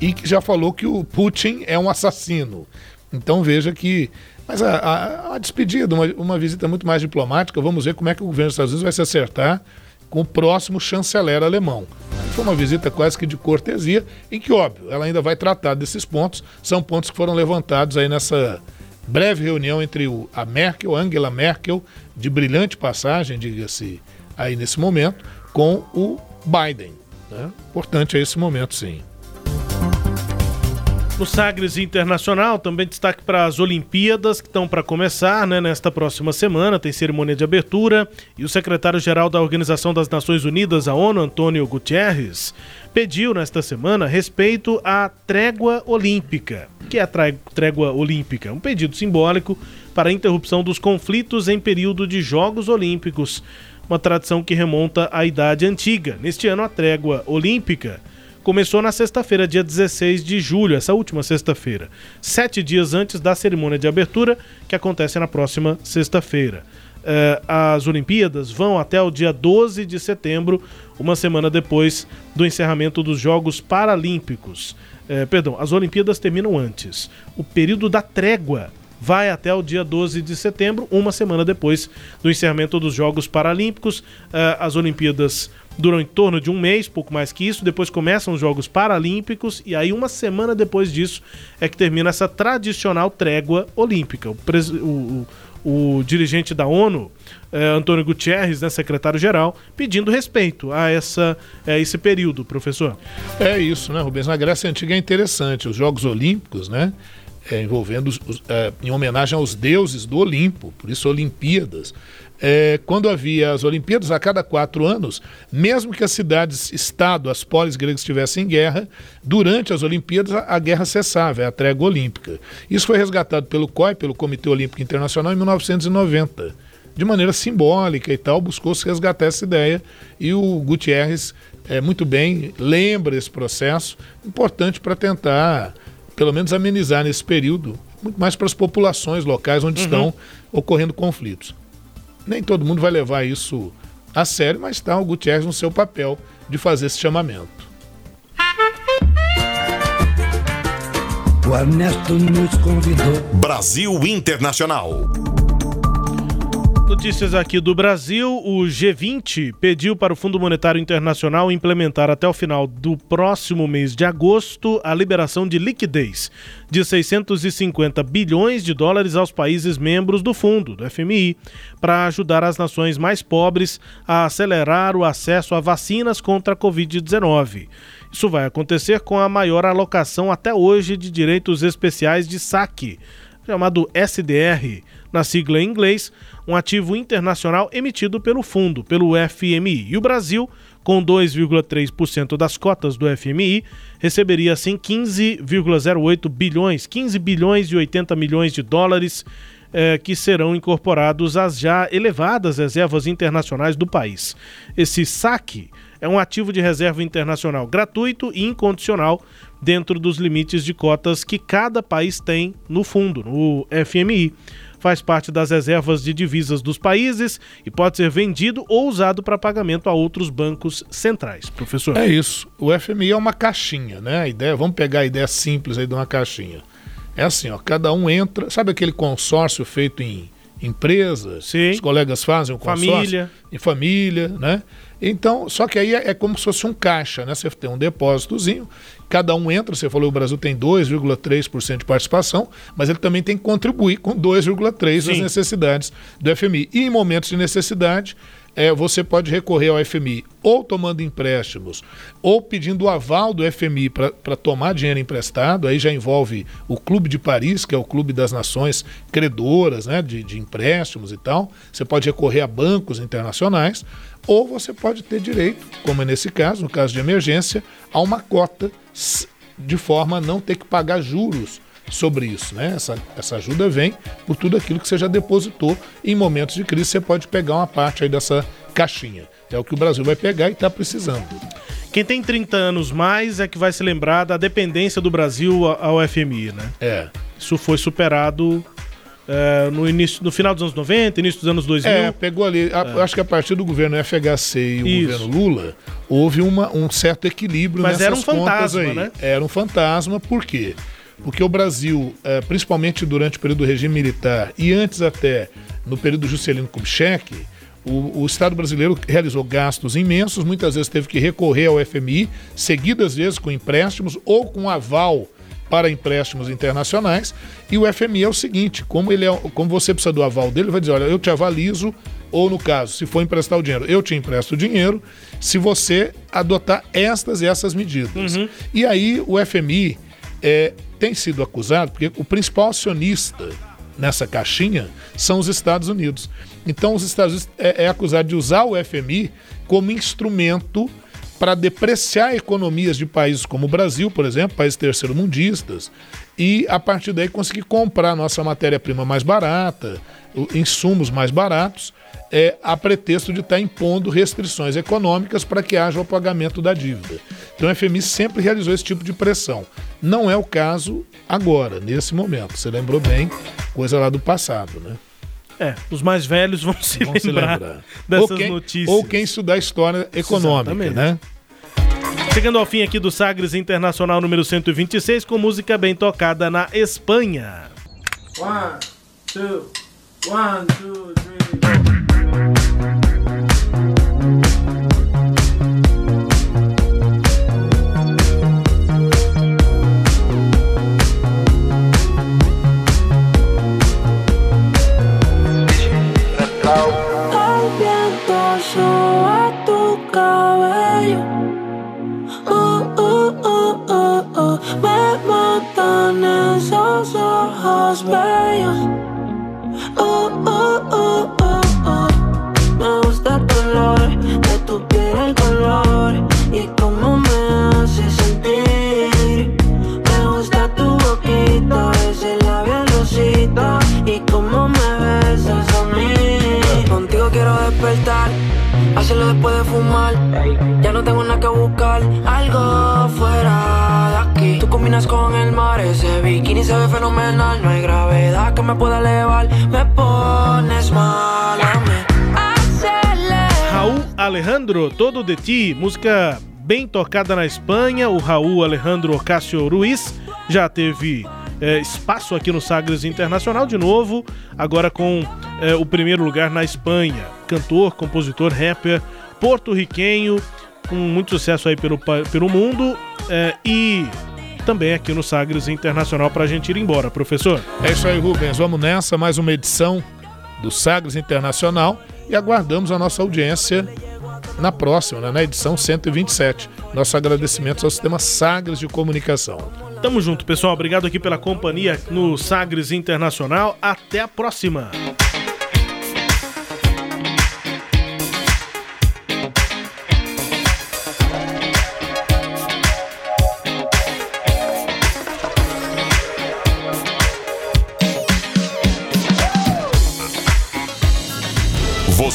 e que já falou que o Putin é um assassino. Então veja que. Mas a, a, a despedida, uma, uma visita muito mais diplomática, vamos ver como é que o governo dos Estados Unidos vai se acertar com o próximo chanceler alemão. Foi uma visita quase que de cortesia, em que, óbvio, ela ainda vai tratar desses pontos, são pontos que foram levantados aí nessa, breve reunião entre o, a Merkel, Angela Merkel, de brilhante passagem, diga-se aí nesse momento, com o Biden. Né? Importante é esse momento, sim. No Sagres Internacional, também destaque para as Olimpíadas que estão para começar né, nesta próxima semana. Tem cerimônia de abertura e o secretário-geral da Organização das Nações Unidas, a ONU, Antônio Guterres, pediu nesta semana respeito à trégua olímpica. O que é a trégua olímpica? Um pedido simbólico para a interrupção dos conflitos em período de Jogos Olímpicos, uma tradição que remonta à Idade Antiga. Neste ano, a trégua olímpica começou na sexta-feira, dia 16 de julho, essa última sexta-feira, sete dias antes da cerimônia de abertura, que acontece na próxima sexta-feira. Uh, as Olimpíadas vão até o dia 12 de setembro, uma semana depois do encerramento dos Jogos Paralímpicos. Uh, perdão, as Olimpíadas terminam antes. O período da trégua vai até o dia 12 de setembro, uma semana depois do encerramento dos Jogos Paralímpicos. Uh, as Olimpíadas duram em torno de um mês, pouco mais que isso. Depois começam os Jogos Paralímpicos e aí uma semana depois disso é que termina essa tradicional trégua olímpica. O, o, o, o dirigente da ONU, eh, Antônio Gutierrez, né, secretário-geral, pedindo respeito a essa, a esse período, professor. É isso, né, Rubens? Na Grécia Antiga é interessante. Os Jogos Olímpicos, né? É, envolvendo os, é, em homenagem aos deuses do Olimpo, por isso Olimpíadas é, quando havia as Olimpíadas, a cada quatro anos, mesmo que as cidades-estado, as polis gregas estivessem em guerra, durante as Olimpíadas a, a, guerra cessava, é a trégua olímpica. Isso foi resgatado pelo COI, pelo Comitê Olímpico Internacional, em 1990. De maneira simbólica e tal, buscou-se resgatar essa ideia e o Gutierrez, é, muito bem, lembra esse processo, importante para tentar, pelo menos, amenizar nesse período, muito mais para as populações locais onde uhum. estão ocorrendo conflitos. Nem todo mundo vai levar isso a sério, mas está o Gutierrez no seu papel de fazer esse chamamento. O Ernesto nos convidou. Brasil Internacional. Notícias aqui do Brasil. O G20 pediu para o Fundo Monetário Internacional implementar até o final do próximo mês de agosto a liberação de liquidez de 650 bilhões de dólares aos países membros do fundo, do FMI, para ajudar as nações mais pobres a acelerar o acesso a vacinas contra a Covid-19. Isso vai acontecer com a maior alocação até hoje de direitos especiais de saque, chamado SDR, na sigla em inglês um ativo internacional emitido pelo fundo, pelo FMI. E o Brasil, com 2,3% das cotas do FMI, receberia assim 15,08 bilhões, 15 bilhões e 80 milhões de dólares eh, que serão incorporados às já elevadas reservas internacionais do país. Esse saque é um ativo de reserva internacional gratuito e incondicional dentro dos limites de cotas que cada país tem no fundo, no FMI faz parte das reservas de divisas dos países e pode ser vendido ou usado para pagamento a outros bancos centrais. Professor. É isso. O FMI é uma caixinha, né? A ideia, vamos pegar a ideia simples aí de uma caixinha. É assim, ó, cada um entra, sabe aquele consórcio feito em empresas? Sim. Os colegas fazem o consórcio família. em família, né? Então, só que aí é, é, como se fosse um caixa, né? Você tem um depósitozinho, cada um entra, você falou o Brasil tem 2,3% de participação, mas ele também tem que contribuir com 2,3% das necessidades do FMI. E em momentos de necessidade, é, você pode recorrer ao FMI ou tomando empréstimos ou pedindo o aval do FMI para tomar dinheiro emprestado. Aí já envolve o Clube de Paris, que é o clube das nações credoras né, de, de empréstimos e tal. Você pode recorrer a bancos internacionais ou você pode ter direito, como é nesse caso, no caso de emergência, a uma cota de forma a não ter que pagar juros sobre isso. Né? Essa, essa ajuda vem por tudo aquilo que você já depositou. Em momentos de crise você pode pegar uma parte aí dessa caixinha. É o que o Brasil vai pegar e está precisando. Quem tem 30 anos mais é que vai se lembrar da dependência do Brasil ao FMI, né? É. Isso foi superado é, no, início, no final dos anos 90, início dos anos 2000. É, pegou ali. A, é. Acho que a partir do governo FHC e o Isso. governo Lula, houve uma, um certo equilíbrio Mas nessas era um fantasma, aí. né? Era um fantasma, por quê? Porque o Brasil, é, principalmente durante o período do regime militar e antes até no período do Juscelino Kubitschek, o, o, Estado brasileiro realizou gastos imensos, muitas vezes teve que recorrer ao FMI, seguidas vezes com empréstimos ou com aval para empréstimos internacionais. E o FMI é o seguinte: como, ele é, como você precisa do aval dele, ele vai dizer: olha, eu te avalizo, ou no caso, se for emprestar o dinheiro, eu te empresto o dinheiro, se você adotar estas e essas medidas. Uhum. E aí o FMI é, tem sido acusado, porque o principal acionista nessa caixinha são os Estados Unidos. Então, os Estados Unidos é, é acusado de usar o FMI como instrumento para depreciar economias de países como o Brasil, por exemplo, países terceiro-mundistas, e a partir daí conseguir comprar nossa matéria-prima mais barata, insumos mais baratos, é, a pretexto de estar tá impondo restrições econômicas para que haja o pagamento da dívida. Então o FMI sempre realizou esse tipo de pressão. Não é o caso agora, nesse momento. Você lembrou bem, coisa lá do passado, né? É, os mais velhos vão se, vão lembrar, se lembrar, dessas ou quem, notícias. Ou quem estudar história econômica, Exatamente. né? Chegando ao fim aqui do Sagres Internacional número 126 com música bem tocada na Espanha. One, two, one, two, three, Alejandro, Todo de Ti, música bem tocada na Espanha. O Raul Alejandro Ocasio Ruiz já teve é, espaço aqui no Sagres Internacional de novo, agora com é, o primeiro lugar na Espanha. Cantor, compositor, rapper, porto-riquenho, com muito sucesso aí pelo, pelo mundo é, e também aqui no Sagres Internacional para a gente ir embora, professor. É isso aí, Rubens. Vamos nessa, mais uma edição do Sagres Internacional e aguardamos a nossa audiência na próxima, né, na edição 127. Nosso agradecimento ao sistema Sagres de Comunicação. Tamo junto, pessoal. Obrigado aqui pela companhia no Sagres Internacional. Até a próxima.